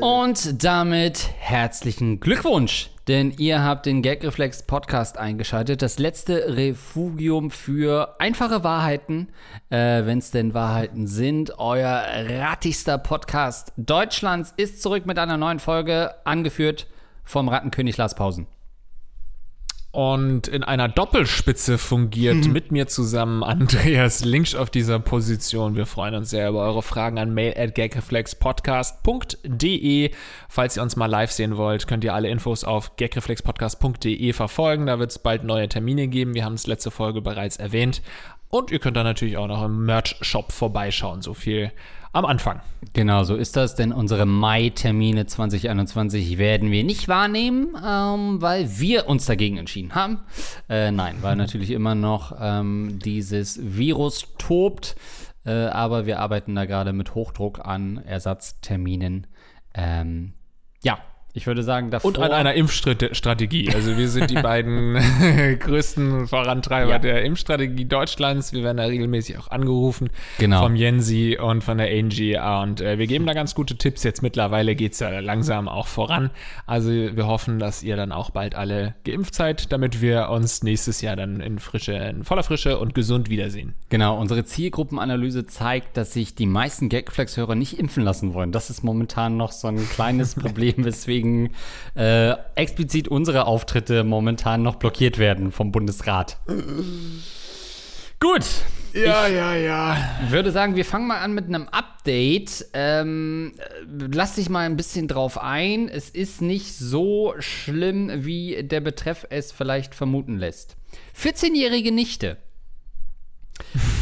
Und damit herzlichen Glückwunsch, denn ihr habt den Gagreflex Podcast eingeschaltet. Das letzte Refugium für einfache Wahrheiten, äh, wenn es denn Wahrheiten sind. Euer rattigster Podcast Deutschlands ist zurück mit einer neuen Folge, angeführt vom Rattenkönig Lars Pausen und in einer Doppelspitze fungiert mhm. mit mir zusammen Andreas Links auf dieser Position. Wir freuen uns sehr über eure Fragen an mail at gagreflexpodcast.de. Falls ihr uns mal live sehen wollt, könnt ihr alle Infos auf gagreflexpodcast.de verfolgen. Da wird es bald neue Termine geben. Wir haben es letzte Folge bereits erwähnt. Und ihr könnt dann natürlich auch noch im Merch-Shop vorbeischauen. So viel am Anfang. Genau, so ist das, denn unsere Mai-Termine 2021 werden wir nicht wahrnehmen, ähm, weil wir uns dagegen entschieden haben. Äh, nein, weil natürlich immer noch ähm, dieses Virus tobt, äh, aber wir arbeiten da gerade mit Hochdruck an Ersatzterminen. Ähm, ja, ich würde sagen, davor. Und an einer Impfstrategie. Also wir sind die beiden größten Vorantreiber ja. der Impfstrategie Deutschlands. Wir werden da regelmäßig auch angerufen. Genau. Vom Jensi und von der Angie. Und äh, wir geben da ganz gute Tipps. Jetzt mittlerweile geht es ja langsam auch voran. Also wir hoffen, dass ihr dann auch bald alle geimpft seid, damit wir uns nächstes Jahr dann in frische, in voller Frische und gesund wiedersehen. Genau. Unsere Zielgruppenanalyse zeigt, dass sich die meisten Gagflex-Hörer nicht impfen lassen wollen. Das ist momentan noch so ein kleines Problem, weswegen weswegen äh, explizit unsere Auftritte momentan noch blockiert werden vom Bundesrat. Gut. Ja, ja, ja. würde sagen, wir fangen mal an mit einem Update. Ähm, lass dich mal ein bisschen drauf ein. Es ist nicht so schlimm, wie der Betreff es vielleicht vermuten lässt. 14-jährige Nichte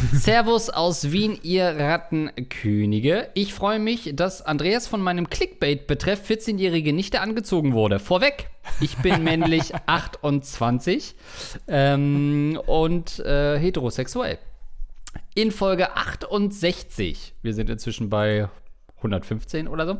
Servus aus Wien, ihr Rattenkönige. Ich freue mich, dass Andreas von meinem Clickbait betreff 14-jährige Nichte angezogen wurde. Vorweg, ich bin männlich 28 ähm, und äh, heterosexuell. In Folge 68, wir sind inzwischen bei 115 oder so,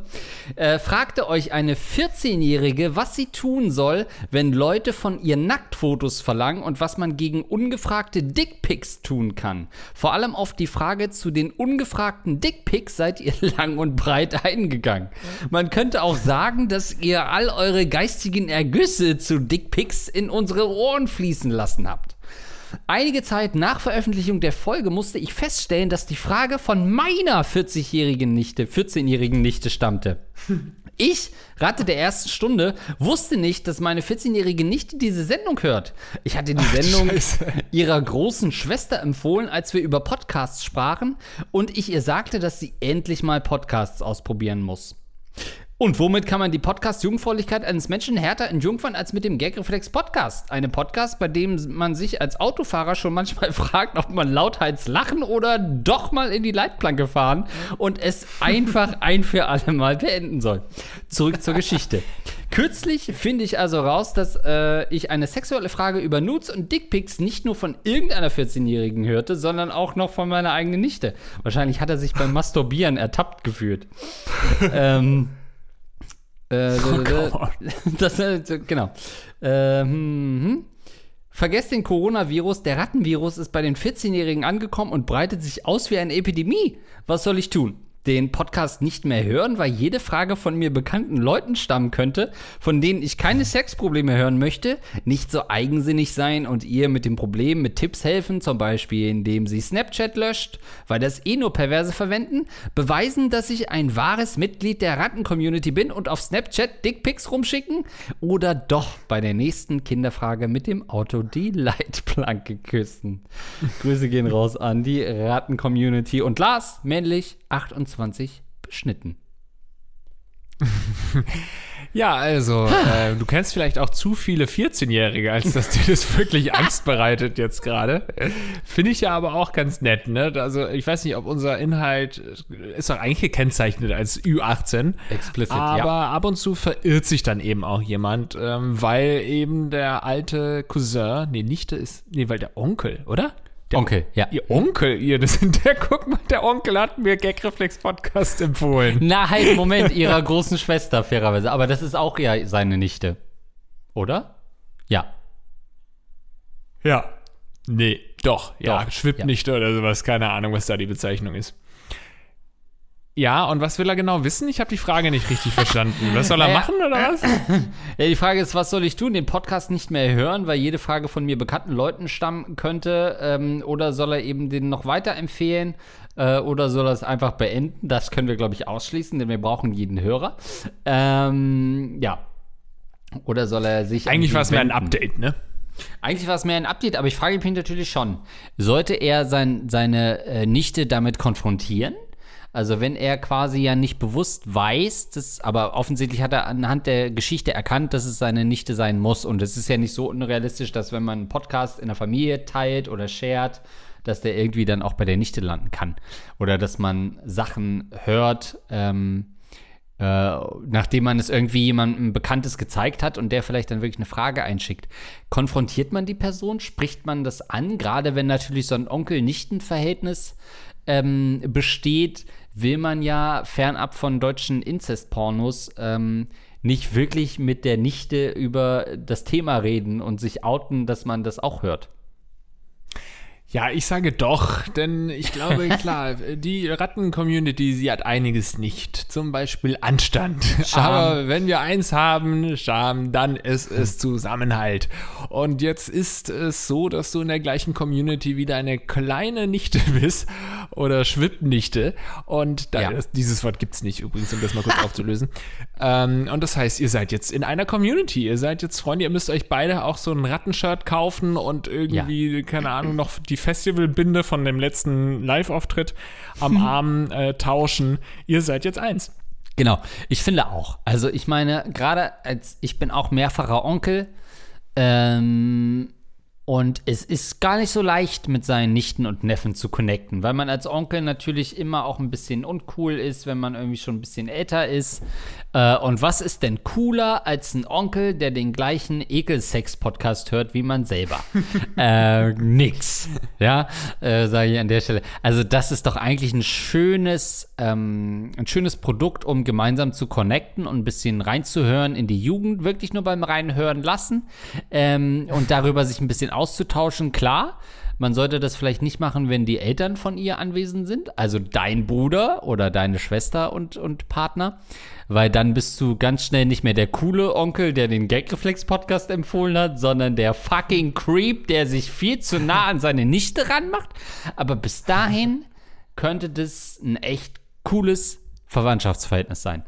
äh, fragte euch eine 14-Jährige, was sie tun soll, wenn Leute von ihr Nacktfotos verlangen und was man gegen ungefragte Dickpics tun kann. Vor allem auf die Frage zu den ungefragten Dickpics seid ihr lang und breit eingegangen. Man könnte auch sagen, dass ihr all eure geistigen Ergüsse zu Dickpics in unsere Ohren fließen lassen habt. Einige Zeit nach Veröffentlichung der Folge musste ich feststellen, dass die Frage von meiner 40-jährigen Nichte, 14-jährigen Nichte stammte. Ich, Ratte der ersten Stunde, wusste nicht, dass meine 14-jährige Nichte diese Sendung hört. Ich hatte die Sendung Ach, ihrer großen Schwester empfohlen, als wir über Podcasts sprachen und ich ihr sagte, dass sie endlich mal Podcasts ausprobieren muss. Und womit kann man die Podcast-Jungfräulichkeit eines Menschen härter entjungfern als mit dem Gagreflex-Podcast? Eine Podcast, bei dem man sich als Autofahrer schon manchmal fragt, ob man lauthals lachen oder doch mal in die Leitplanke fahren und es einfach ein für alle Mal beenden soll. Zurück zur Geschichte. Kürzlich finde ich also raus, dass äh, ich eine sexuelle Frage über Nudes und Dickpics nicht nur von irgendeiner 14-Jährigen hörte, sondern auch noch von meiner eigenen Nichte. Wahrscheinlich hat er sich beim Masturbieren ertappt gefühlt. ähm. Äh, oh das, äh, genau. Ähm, hm. Vergesst den Coronavirus, der Rattenvirus ist bei den 14-Jährigen angekommen und breitet sich aus wie eine Epidemie. Was soll ich tun? Den Podcast nicht mehr hören, weil jede Frage von mir bekannten Leuten stammen könnte, von denen ich keine Sexprobleme hören möchte, nicht so eigensinnig sein und ihr mit dem Problem mit Tipps helfen, zum Beispiel indem sie Snapchat löscht, weil das eh nur Perverse verwenden, beweisen, dass ich ein wahres Mitglied der Ratten-Community bin und auf Snapchat Dickpics rumschicken oder doch bei der nächsten Kinderfrage mit dem Auto die Leitplanke küssen. Grüße gehen raus an die Ratten-Community und Lars, männlich, 28 2020 beschnitten. Ja, also, äh, du kennst vielleicht auch zu viele 14-Jährige, als dass dir das wirklich Angst bereitet jetzt gerade. Finde ich ja aber auch ganz nett, ne? Also, ich weiß nicht, ob unser Inhalt ist doch eigentlich gekennzeichnet als Ü18. Explicit, aber ja. ab und zu verirrt sich dann eben auch jemand, ähm, weil eben der alte Cousin, nee, Nichte ist, nee, weil der Onkel, oder? Der Onkel, ja. Ihr Onkel, ihr, das sind der, guck mal, der Onkel hat mir Gagreflex Podcast empfohlen. Na, halt, Moment, ihrer großen Schwester, fairerweise. Aber das ist auch ja seine Nichte. Oder? Ja. Ja. Nee, doch. Ja, Doch, schwippt ja. nicht oder sowas. Keine Ahnung, was da die Bezeichnung ist. Ja, und was will er genau wissen? Ich habe die Frage nicht richtig verstanden. Was soll er Naja. machen oder was? Ja, die Frage ist, was soll ich tun? Den Podcast nicht mehr hören, weil jede Frage von mir bekannten Leuten stammen könnte? Ähm, oder soll er eben den noch weiterempfehlen? Äh, oder soll er es einfach beenden? Das können wir, glaube ich, ausschließen, denn wir brauchen jeden Hörer. Ähm, ja. Oder soll er sich. Eigentlich war es mehr ein? Update, ne? Eigentlich war es mehr ein Update, aber ich frage mich natürlich schon, sollte er sein, seine äh, Nichte damit konfrontieren? Also wenn er quasi ja nicht bewusst weiß, das, aber offensichtlich hat er anhand der Geschichte erkannt, dass es seine Nichte sein muss. Und es ist ja nicht so unrealistisch, dass wenn man einen Podcast in der Familie teilt oder shared, dass der irgendwie dann auch bei der Nichte landen kann. Oder dass man Sachen hört, ähm, äh, nachdem man es irgendwie jemandem Bekanntes gezeigt hat und der vielleicht dann wirklich eine Frage einschickt. Konfrontiert man die Person? Spricht man das an? Gerade wenn natürlich so ein Onkel-Nichten-Verhältnis ähm, besteht, will man ja fernab von deutschen Inzest-Pornos ähm, nicht wirklich mit der Nichte über das Thema reden und sich outen, dass man das auch hört. Ja, ich sage doch, denn ich glaube, klar, die Ratten-Community, sie hat einiges nicht. Zum Beispiel Anstand. Aber wenn wir eins haben, Scham, dann ist es Zusammenhalt. Und jetzt ist es so, dass du in der gleichen Community wieder eine kleine Nichte bist oder Schwippnichte. Und da, Ja. dieses Wort gibt's nicht übrigens, um das mal kurz aufzulösen. Ähm, und das heißt, ihr seid jetzt in einer Community. Ihr seid jetzt Freunde, ihr müsst euch beide auch so ein Rattenshirt kaufen und irgendwie, keine Ahnung, noch die Festivalbinde von dem letzten Live-Auftritt am Arm äh, tauschen. Ihr seid jetzt eins. Genau, ich finde auch. Also ich meine, gerade als ich bin auch mehrfacher Onkel ähm, und es ist gar nicht so leicht, mit seinen Nichten und Neffen zu connecten, weil man als Onkel natürlich immer auch ein bisschen uncool ist, wenn man irgendwie schon ein bisschen älter ist. Äh, und was ist denn cooler als ein Onkel, der den gleichen Ekelsex-Podcast hört wie man selber? äh, nix. Ja, äh, sage ich an der Stelle. Also das ist doch eigentlich ein schönes, ähm, ein schönes Produkt, um gemeinsam zu connecten und ein bisschen reinzuhören in die Jugend, wirklich nur beim Reinhören lassen ähm, und darüber sich ein bisschen auszutauschen. Klar, man sollte das vielleicht nicht machen, wenn die Eltern von ihr anwesend sind, also dein Bruder oder deine Schwester und, und Partner, weil dann bist du ganz schnell nicht mehr der coole Onkel, der den Gagreflex-Podcast empfohlen hat, sondern der fucking Creep, der sich viel zu nah an seine Nichte ranmacht. Aber bis dahin könnte das ein echt cooles Verwandtschaftsverhältnis sein.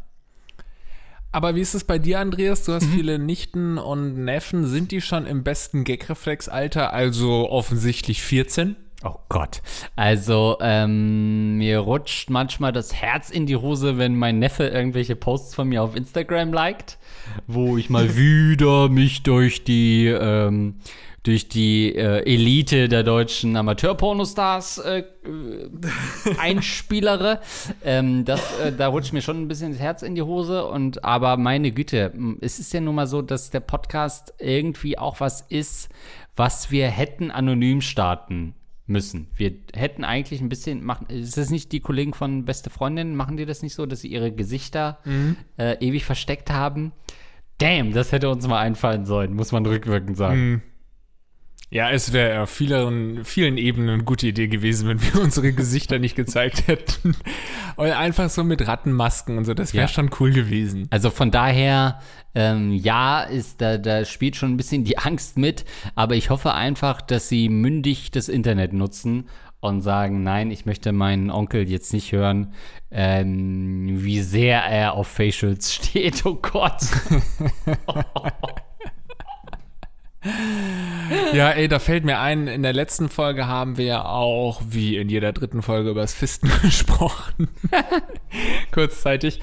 Aber wie ist es bei dir, Andreas? Du hast viele Nichten und Neffen. Sind die schon im besten Gagreflex-Alter, also offensichtlich 14? Oh Gott. Also, ähm, mir rutscht manchmal das Herz in die Hose, wenn mein Neffe irgendwelche Posts von mir auf Instagram liked, wo ich mal wieder mich durch die, ähm, durch die äh, Elite der deutschen Amateurpornostars äh, einspielere. ähm, das, äh, da rutscht mir schon ein bisschen das Herz in die Hose. Und aber meine Güte, es ist ja nun mal so, dass der Podcast irgendwie auch was ist, was wir hätten anonym starten müssen. Wir hätten eigentlich ein bisschen machen. Ist das nicht die Kollegen von Beste Freundin? Machen die das nicht so, dass sie ihre Gesichter äh, ewig versteckt haben? Damn, das hätte uns mal einfallen sollen, muss man rückwirkend sagen. Ja, es wäre auf vielen, vielen Ebenen eine gute Idee gewesen, wenn wir unsere Gesichter nicht gezeigt hätten. Und einfach so mit Rattenmasken und so, das wäre Ja. schon cool gewesen. Also von daher, ähm, ja, ist da, da spielt schon ein bisschen die Angst mit, aber ich hoffe einfach, dass sie mündig das Internet nutzen und sagen, nein, ich möchte meinen Onkel jetzt nicht hören, ähm, wie sehr er auf Facials steht. Oh Gott. Ja, ey, da fällt mir ein, in der letzten Folge haben wir ja auch, wie in jeder dritten Folge, über das Fisten gesprochen. Kurzzeitig.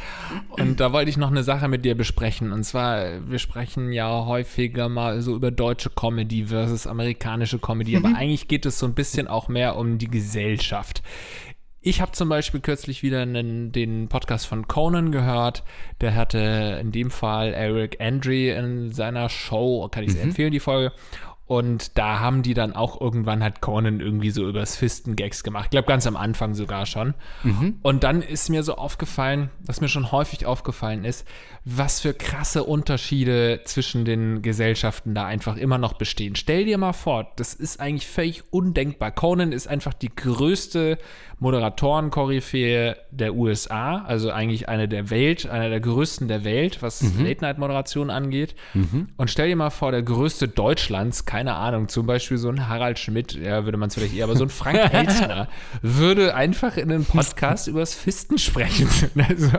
Und da wollte ich noch eine Sache mit dir besprechen. Und zwar, wir sprechen ja häufiger mal so über deutsche Comedy versus amerikanische Comedy. Aber eigentlich geht es so ein bisschen auch mehr um die Gesellschaft. Ich habe zum Beispiel kürzlich wieder einen, den Podcast von Conan gehört. Der hatte in dem Fall Eric Andre in seiner Show, kann ich sehr empfehlen, die Folge. Und da haben die dann auch irgendwann hat Conan irgendwie so übers Fisten Gags gemacht. Ich glaube, ganz am Anfang sogar schon. Mhm. Und dann ist mir so aufgefallen, was mir schon häufig aufgefallen ist, was für krasse Unterschiede zwischen den Gesellschaften da einfach immer noch bestehen. Stell dir mal vor, das ist eigentlich völlig undenkbar. Conan ist einfach die größte Moderatoren-Koryphäe der USA, also eigentlich eine der Welt, einer der größten der Welt, was mhm. Late-Night-Moderation angeht. Mhm. Und stell dir mal vor, der größte Deutschlands, keine Ahnung, zum Beispiel so ein Harald Schmidt, ja, würde man es vielleicht eher, aber so ein Frank Elstner würde einfach in einem Podcast übers Fisten sprechen. Also,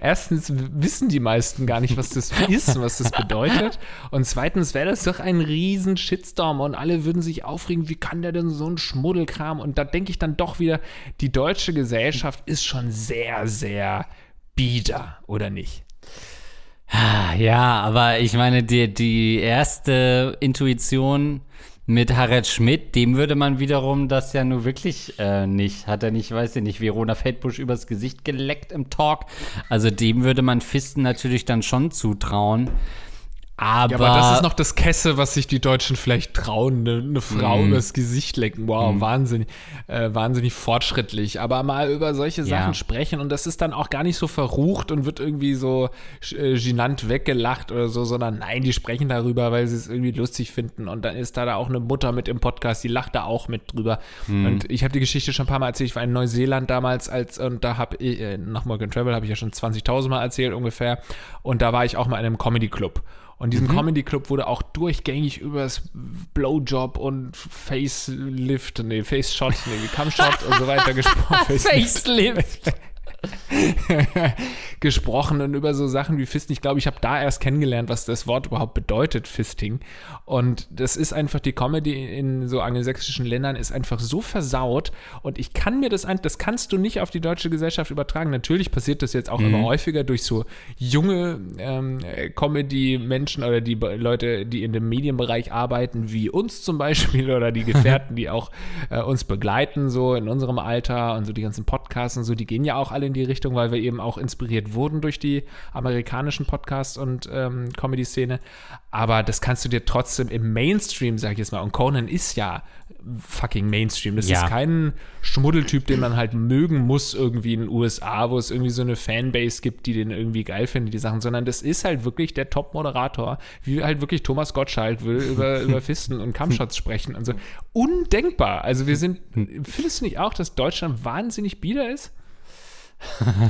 erstens wissen die meisten gar nicht, was das ist und was das bedeutet. Und zweitens wäre das doch ein riesen Shitstorm und alle würden sich aufregen, wie kann der denn so ein Schmuddelkram? Und da denke ich dann doch wieder, die deutsche Gesellschaft ist schon sehr, sehr bieder, oder nicht? Ja, aber ich meine, die, die erste Intuition mit Harald Schmidt, dem würde man wiederum das ja nur wirklich äh, nicht, hat er nicht, weiß ich nicht, Verona Feldbusch übers Gesicht geleckt im Talk. Also dem würde man Fisten natürlich dann schon zutrauen. Aber, ja, aber das ist noch das Kesse, was sich die Deutschen vielleicht trauen. Eine, eine Frau mm. übers Gesicht lecken. Wow, mm. wahnsinnig, äh, wahnsinnig fortschrittlich. Aber mal über solche Sachen ja. sprechen und das ist dann auch gar nicht so verrucht und wird irgendwie so äh, genannt weggelacht oder so, sondern nein, die sprechen darüber, weil sie es irgendwie lustig finden. Und dann ist da, da auch eine Mutter mit im Podcast, die lacht da auch mit drüber. Mm. Und ich habe die Geschichte schon ein paar Mal erzählt. Ich war in Neuseeland damals als und da habe ich, äh, nach Morgan Travel habe ich ja schon 20.000 Mal erzählt ungefähr. Und da war ich auch mal in einem Comedy Club. Und diesen mhm. Comedy Club wurde auch durchgängig über das Blowjob und Facelift, nee, Face Shot, nee, Cam Shot und so weiter gesprochen. Facelift. gesprochen und über so Sachen wie Fisting. Ich glaube, ich habe da erst kennengelernt, was das Wort überhaupt bedeutet, Fisting. Und das ist einfach die Comedy in so angelsächsischen Ländern ist einfach so versaut und ich kann mir das ein, das kannst du nicht auf die deutsche Gesellschaft übertragen. Natürlich passiert das jetzt auch mhm. immer häufiger durch so junge ähm, Comedy-Menschen oder die Leute, die in dem Medienbereich arbeiten, wie uns zum Beispiel oder die Gefährten, die auch äh, uns begleiten, so in unserem Alter und so die ganzen Podcasts und so, die gehen ja auch alle in die Richtung, weil wir eben auch inspiriert wurden durch die amerikanischen Podcasts und ähm, Comedy-Szene. Aber das kannst du dir trotzdem im Mainstream, sag ich jetzt mal, und Conan ist ja fucking Mainstream. Das ja. ist kein Schmuddeltyp, den man halt mögen muss irgendwie in den USA, wo es irgendwie so eine Fanbase gibt, die den irgendwie geil findet, die Sachen, sondern das ist halt wirklich der Top-Moderator, wie halt wirklich Thomas Gottschalk will über, über Fisten und Kampfshots sprechen. Also undenkbar. Also wir sind, findest du nicht auch, dass Deutschland wahnsinnig bieder ist?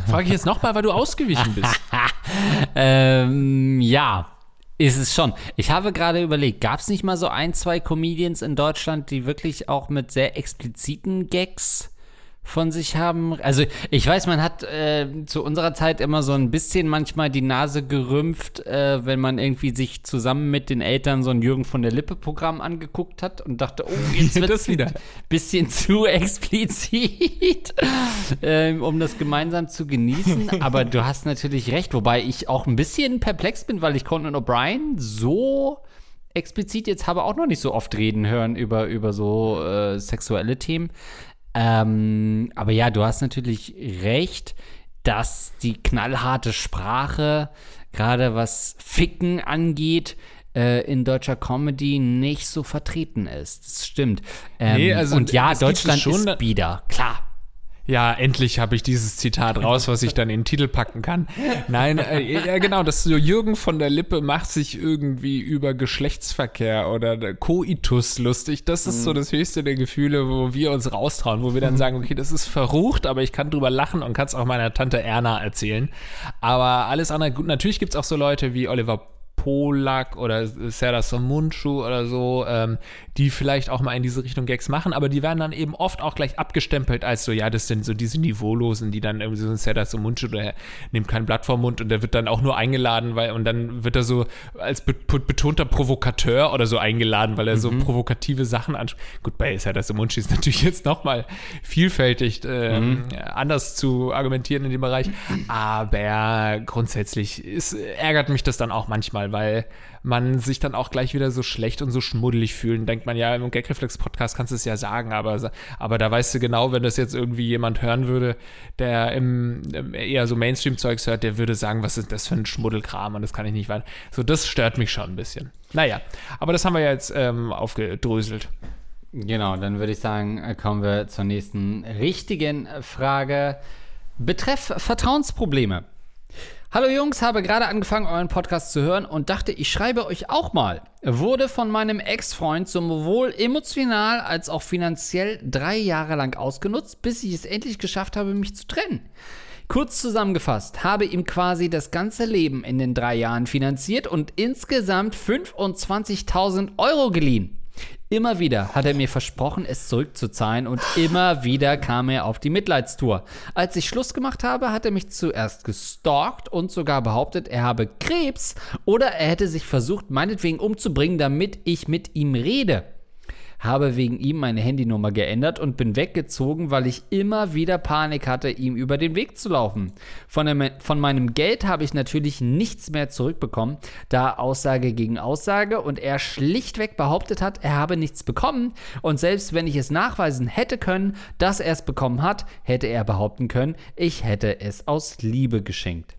Frage ich jetzt nochmal, weil du ausgewichen bist. ähm, ja, ist es schon. Ich habe gerade überlegt, gab es nicht mal so ein, zwei Comedians in Deutschland, die wirklich auch mit sehr expliziten Gags von sich haben. Also ich weiß, man hat äh, zu unserer Zeit immer so ein bisschen manchmal die Nase gerümpft, äh, wenn man irgendwie sich zusammen mit den Eltern so ein Jürgen von der Lippe Programm angeguckt hat und dachte, oh, jetzt wird es wieder ein bisschen zu explizit, äh, um das gemeinsam zu genießen. Aber du hast natürlich recht, wobei ich auch ein bisschen perplex bin, weil ich Conan O'Brien so explizit jetzt habe auch noch nicht so oft reden hören über, über so äh, sexuelle Themen. Ähm, aber ja, du hast natürlich recht, dass die knallharte Sprache, gerade was Ficken angeht, äh, in deutscher Comedy nicht so vertreten ist. Das stimmt. Ähm, nee, also und ja, Deutschland schon ist bieder, klar ja, endlich habe ich dieses Zitat raus, was ich dann in den Titel packen kann. Nein, äh, ja genau, das so Jürgen von der Lippe macht sich irgendwie über Geschlechtsverkehr oder Koitus lustig. Das ist so mhm. das höchste der Gefühle, wo wir uns raustrauen, wo wir dann mhm. sagen, okay, das ist verrucht, aber ich kann drüber lachen und kann es auch meiner Tante Erna erzählen. Aber alles andere, gut, natürlich gibt es auch so Leute wie Oliver Polak oder Sarah Somunchu oder so, ähm, die vielleicht auch mal in diese Richtung Gags machen, aber die werden dann eben oft auch gleich abgestempelt als so, ja, das sind so diese Niveaulosen, die dann irgendwie so ein Sarah Somunchu, der nimmt kein Blatt vom Mund und der wird dann auch nur eingeladen, weil, und dann wird er so als be betonter Provokateur oder so eingeladen, weil er mhm. so provokative Sachen anspricht. Gut, bei Sarah Somunchu ist natürlich jetzt nochmal vielfältig äh, mhm. anders zu argumentieren in dem Bereich, aber grundsätzlich ist, ärgert mich das dann auch manchmal, weil man sich dann auch gleich wieder so schlecht und so schmuddelig fühlt. Denkt man ja, im Gagreflex-Podcast kannst du es ja sagen, aber, aber da weißt du genau, wenn das jetzt irgendwie jemand hören würde, der im, eher so Mainstream-Zeugs hört, der würde sagen, was ist das für ein Schmuddelkram und das kann ich nicht weiter. So, das stört mich schon ein bisschen. Naja, aber das haben wir ja jetzt ähm, aufgedröselt. Genau, dann würde ich sagen, äh, kommen wir zur nächsten richtigen Frage. Betreff Vertrauensprobleme. Hallo Jungs, habe gerade angefangen, euren Podcast zu hören und dachte, ich schreibe euch auch mal. Wurde von meinem Ex-Freund sowohl emotional als auch finanziell drei Jahre lang ausgenutzt, bis ich es endlich geschafft habe, mich zu trennen. Kurz zusammengefasst, habe ihm quasi das ganze Leben in den drei Jahren finanziert und insgesamt 25.000 Euro geliehen. Immer wieder hat er mir versprochen, es zurückzuzahlen und immer wieder kam er auf die Mitleidstour. Als ich Schluss gemacht habe, hat er mich zuerst gestalkt und sogar behauptet, er habe Krebs oder er hätte sich versucht, meinetwegen umzubringen, damit ich mit ihm rede habe wegen ihm meine Handynummer geändert und bin weggezogen, weil ich immer wieder Panik hatte, ihm über den Weg zu laufen. Von, dem, von meinem Geld habe ich natürlich nichts mehr zurückbekommen, da Aussage gegen Aussage und er schlichtweg behauptet hat, er habe nichts bekommen und selbst wenn ich es nachweisen hätte können, dass er es bekommen hat, hätte er behaupten können, ich hätte es aus Liebe geschenkt.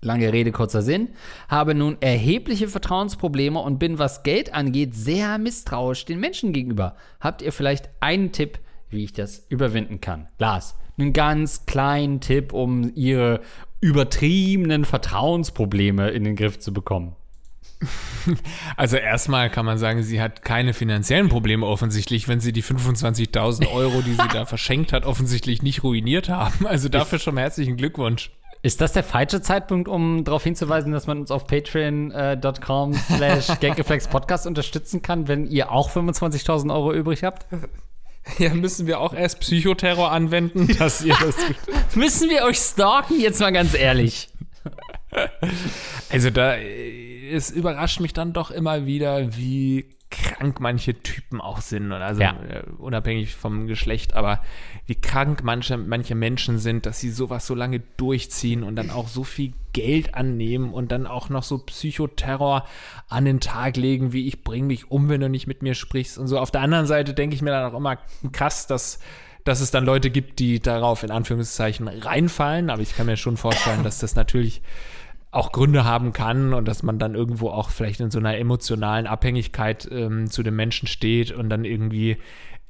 Lange Rede, kurzer Sinn. Habe nun erhebliche Vertrauensprobleme und bin, was Geld angeht, sehr misstrauisch den Menschen gegenüber. Habt ihr vielleicht einen Tipp, wie ich das überwinden kann? Lars, einen ganz kleinen Tipp, um ihre übertriebenen Vertrauensprobleme in den Griff zu bekommen. Also erstmal kann man sagen, sie hat keine finanziellen Probleme offensichtlich, wenn sie die 25.000 Euro, die sie da verschenkt hat, offensichtlich nicht ruiniert haben. Also dafür schon herzlichen Glückwunsch. Ist das der falsche Zeitpunkt, um darauf hinzuweisen, dass man uns auf patreon.com slash Podcast unterstützen kann, wenn ihr auch 25.000 Euro übrig habt? Ja, müssen wir auch erst Psychoterror anwenden, dass ihr das. müssen wir euch stalken, jetzt mal ganz ehrlich. Also da, es überrascht mich dann doch immer wieder, wie krank manche Typen auch sind, also ja. Äh, unabhängig vom Geschlecht, aber wie krank manche, manche Menschen sind, dass sie sowas so lange durchziehen und dann auch so viel Geld annehmen und dann auch noch so Psychoterror an den Tag legen, wie ich bring mich um, wenn du nicht mit mir sprichst und so. Auf der anderen Seite denke ich mir dann auch immer krass, dass dass es dann Leute gibt, die darauf in Anführungszeichen reinfallen, aber ich kann mir schon vorstellen, dass das natürlich auch Gründe haben kann und dass man dann irgendwo auch vielleicht in so einer emotionalen Abhängigkeit ähm, zu dem Menschen steht und dann irgendwie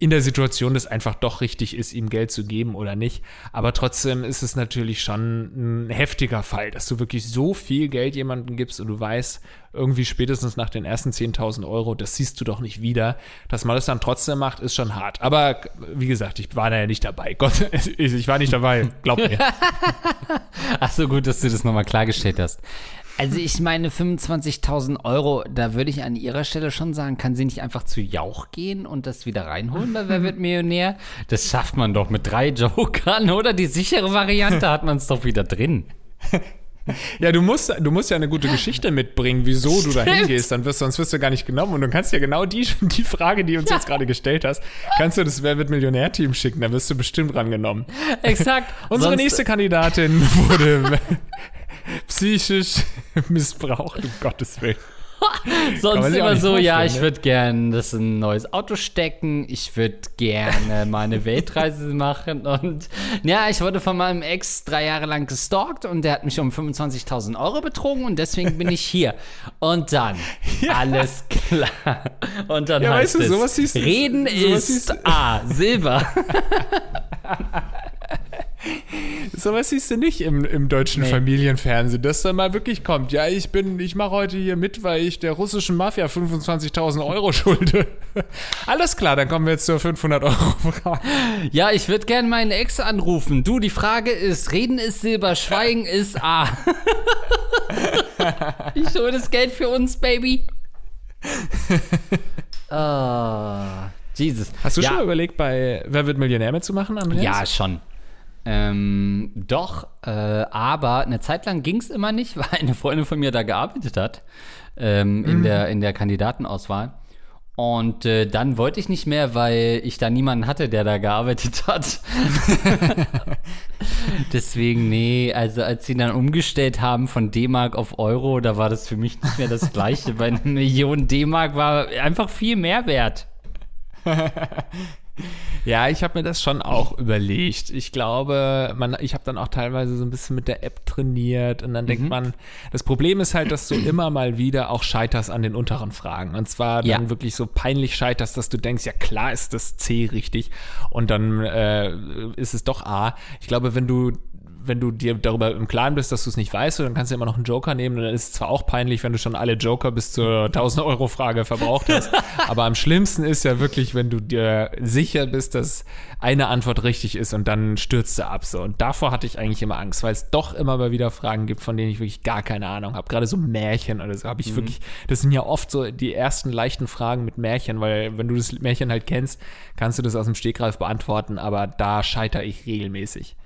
in der Situation das einfach doch richtig ist, ihm Geld zu geben oder nicht. Aber trotzdem ist es natürlich schon ein heftiger Fall, dass du wirklich so viel Geld jemandem gibst und du weißt, irgendwie spätestens nach den ersten 10.000 Euro, das siehst du doch nicht wieder. Dass man das dann trotzdem macht, ist schon hart. Aber wie gesagt, ich war da ja nicht dabei. Gott, ich war nicht dabei, glaub mir. Ach so, gut, dass du das nochmal klargestellt hast. Also ich meine 25.000 Euro, da würde ich an ihrer Stelle schon sagen, kann sie nicht einfach zu Jauch gehen und das wieder reinholen bei Wer wird Millionär? Das schafft man doch mit drei Jokern, oder? Die sichere Variante hat man es doch wieder drin. Ja, du musst, du musst ja eine gute Geschichte mitbringen, wieso du da hingehst, dann wirst, sonst wirst du gar nicht genommen. Und du kannst ja genau die, die Frage, die du uns ja. jetzt gerade gestellt hast, kannst du das Wer wird Millionär-Team schicken, da wirst du bestimmt rangenommen. Exakt. Unsere sonst nächste Kandidatin wurde psychisch missbraucht, um Gottes Willen. Sonst immer so, ja, ich ne? würde gerne das in ein neues Auto stecken, ich würde gerne meine Weltreise machen und ja, ich wurde von meinem Ex drei Jahre lang gestalkt und der hat mich um 25.000 Euro betrogen und deswegen bin ich hier. Und dann, ja. alles klar. Und dann ja, heißt weißt du, es, Reden ist A, Silber. Sowas siehst du nicht im, im deutschen nee. Familienfernsehen, dass dann mal wirklich kommt. Ja, ich bin, ich mache heute hier mit, weil ich der russischen Mafia 25.000 Euro schulde. Alles klar, dann kommen wir jetzt zur 500 Euro Frage. Ja, ich würde gerne meinen Ex anrufen. Du, die Frage ist, reden ist Silber, Schweigen ist A. ich hole das Geld für uns, Baby. Oh, Jesus. Hast du ja. schon mal überlegt, bei Wer wird Millionär mitzumachen, Andreas? Ja, schon. Ähm, doch, äh, aber eine Zeit lang ging es immer nicht, weil eine Freundin von mir da gearbeitet hat ähm, in, mhm. der, in der Kandidatenauswahl. Und äh, dann wollte ich nicht mehr, weil ich da niemanden hatte, der da gearbeitet hat. Deswegen, nee, also als sie dann umgestellt haben von D-Mark auf Euro, da war das für mich nicht mehr das gleiche, weil eine Million D-Mark war einfach viel mehr wert. Ja, ich habe mir das schon auch überlegt. Ich glaube, man, ich habe dann auch teilweise so ein bisschen mit der App trainiert und dann mhm. denkt man, das Problem ist halt, dass du immer mal wieder auch scheiterst an den unteren Fragen. Und zwar dann ja. wirklich so peinlich scheiterst, dass du denkst, ja klar ist das C richtig und dann äh, ist es doch A. Ich glaube, wenn du wenn du dir darüber im Klaren bist, dass du es nicht weißt, dann kannst du immer noch einen Joker nehmen. Und dann ist es zwar auch peinlich, wenn du schon alle Joker bis zur 1000-Euro-Frage verbraucht hast. aber am schlimmsten ist ja wirklich, wenn du dir sicher bist, dass eine Antwort richtig ist und dann stürzt du ab. So. Und davor hatte ich eigentlich immer Angst, weil es doch immer mal wieder Fragen gibt, von denen ich wirklich gar keine Ahnung habe. Gerade so Märchen oder so habe ich mhm. wirklich, das sind ja oft so die ersten leichten Fragen mit Märchen, weil wenn du das Märchen halt kennst, kannst du das aus dem Stegreif beantworten, aber da scheitere ich regelmäßig.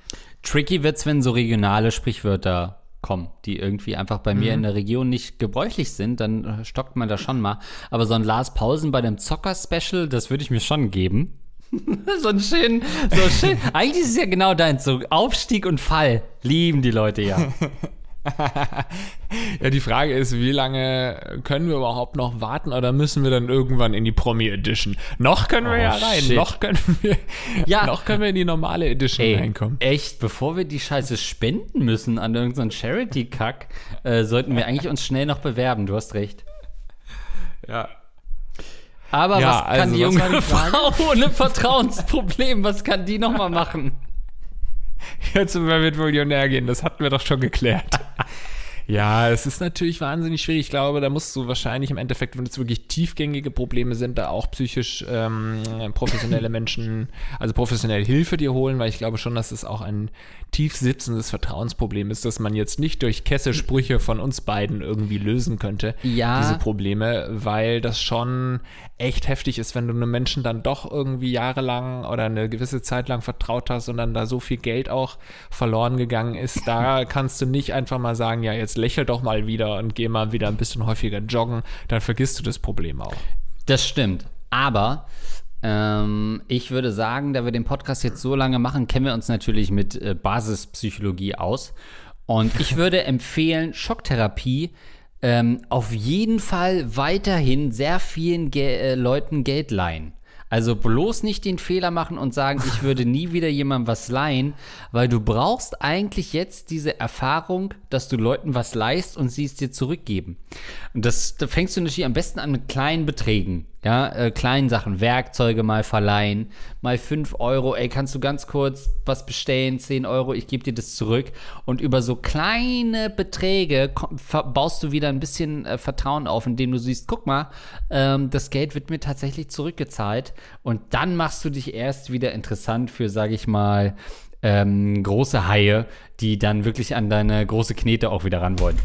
Tricky wird's, wenn so regionale Sprichwörter kommen, die irgendwie einfach bei mhm. mir in der Region nicht gebräuchlich sind, dann stockt man da schon mal. Aber so ein Lars Pausen bei dem Zocker-Special, das würde ich mir schon geben. so ein schön, so schön. Eigentlich ist es ja genau dein so Aufstieg und Fall. Lieben die Leute ja. ja, die Frage ist, wie lange können wir überhaupt noch warten oder müssen wir dann irgendwann in die Promi Edition? Noch können wir oh, ja rein, shit. noch können wir, ja. noch können wir in die normale Edition Ey, reinkommen. Echt, bevor wir die Scheiße spenden müssen an irgendeinen Charity-Kack, äh, sollten wir eigentlich uns schnell noch bewerben. Du hast recht. Ja. Aber ja, was kann also, die junge Frau ohne Vertrauensproblem? Was kann die nochmal machen? Jetzt Wer wird Millionär gehen? Das hatten wir doch schon geklärt. Ja, es ist natürlich wahnsinnig schwierig. Ich glaube, da musst du wahrscheinlich im Endeffekt, wenn es wirklich tiefgängige Probleme sind, da auch psychisch ähm, professionelle Menschen, also professionelle Hilfe dir holen, weil ich glaube schon, dass es auch ein tief sitzendes Vertrauensproblem ist, dass man jetzt nicht durch Kesselsprüche von uns beiden irgendwie lösen könnte, ja. diese Probleme, weil das schon echt heftig ist, wenn du einem Menschen dann doch irgendwie jahrelang oder eine gewisse Zeit lang vertraut hast und dann da so viel Geld auch verloren gegangen ist. Da kannst du nicht einfach mal sagen, ja, jetzt lächel doch mal wieder und geh mal wieder ein bisschen häufiger joggen, dann vergisst du das Problem auch. Das stimmt. Aber ähm, ich würde sagen, da wir den Podcast jetzt so lange machen, kennen wir uns natürlich mit äh, Basispsychologie aus. Und ich würde empfehlen, Schocktherapie ähm, auf jeden Fall weiterhin sehr vielen Ge äh, Leuten Geld leihen. Also bloß nicht den Fehler machen und sagen, ich würde nie wieder jemandem was leihen, weil du brauchst eigentlich jetzt diese Erfahrung, dass du Leuten was leist und sie es dir zurückgeben. Und das da fängst du natürlich am besten an mit kleinen Beträgen. Ja, äh, kleinen Sachen, Werkzeuge mal verleihen, mal 5 Euro, ey, kannst du ganz kurz was bestellen, 10 Euro, ich gebe dir das zurück. Und über so kleine Beträge baust du wieder ein bisschen äh, Vertrauen auf, indem du siehst, guck mal, ähm, das Geld wird mir tatsächlich zurückgezahlt. Und dann machst du dich erst wieder interessant für, sage ich mal, ähm, große Haie, die dann wirklich an deine große Knete auch wieder ran wollen.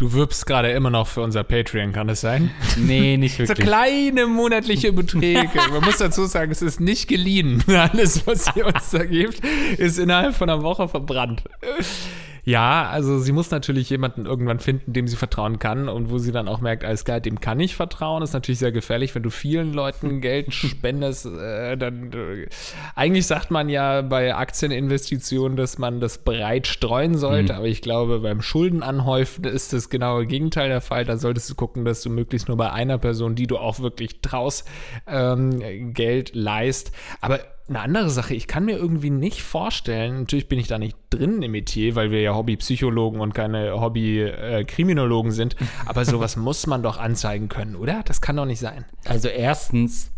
Du wirbst gerade immer noch für unser Patreon, kann es sein? Nee, nicht wirklich. So kleine monatliche Beträge. Man muss dazu sagen, es ist nicht geliehen. Alles, was ihr uns da gibt, ist innerhalb von einer Woche verbrannt. Ja, also sie muss natürlich jemanden irgendwann finden, dem sie vertrauen kann und wo sie dann auch merkt, alles klar, dem kann ich vertrauen. Das ist natürlich sehr gefährlich, wenn du vielen Leuten Geld spendest. Äh, dann äh, eigentlich sagt man ja bei Aktieninvestitionen, dass man das breit streuen sollte, mhm. aber ich glaube, beim Schuldenanhäufen ist das genaue Gegenteil der Fall. Da solltest du gucken, dass du möglichst nur bei einer Person, die du auch wirklich traust, ähm, Geld leist. Aber eine andere Sache, ich kann mir irgendwie nicht vorstellen, natürlich bin ich da nicht drin im Metier, weil wir ja Hobbypsychologen und keine Hobbykriminologen sind, aber sowas muss man doch anzeigen können, oder? Das kann doch nicht sein. Also erstens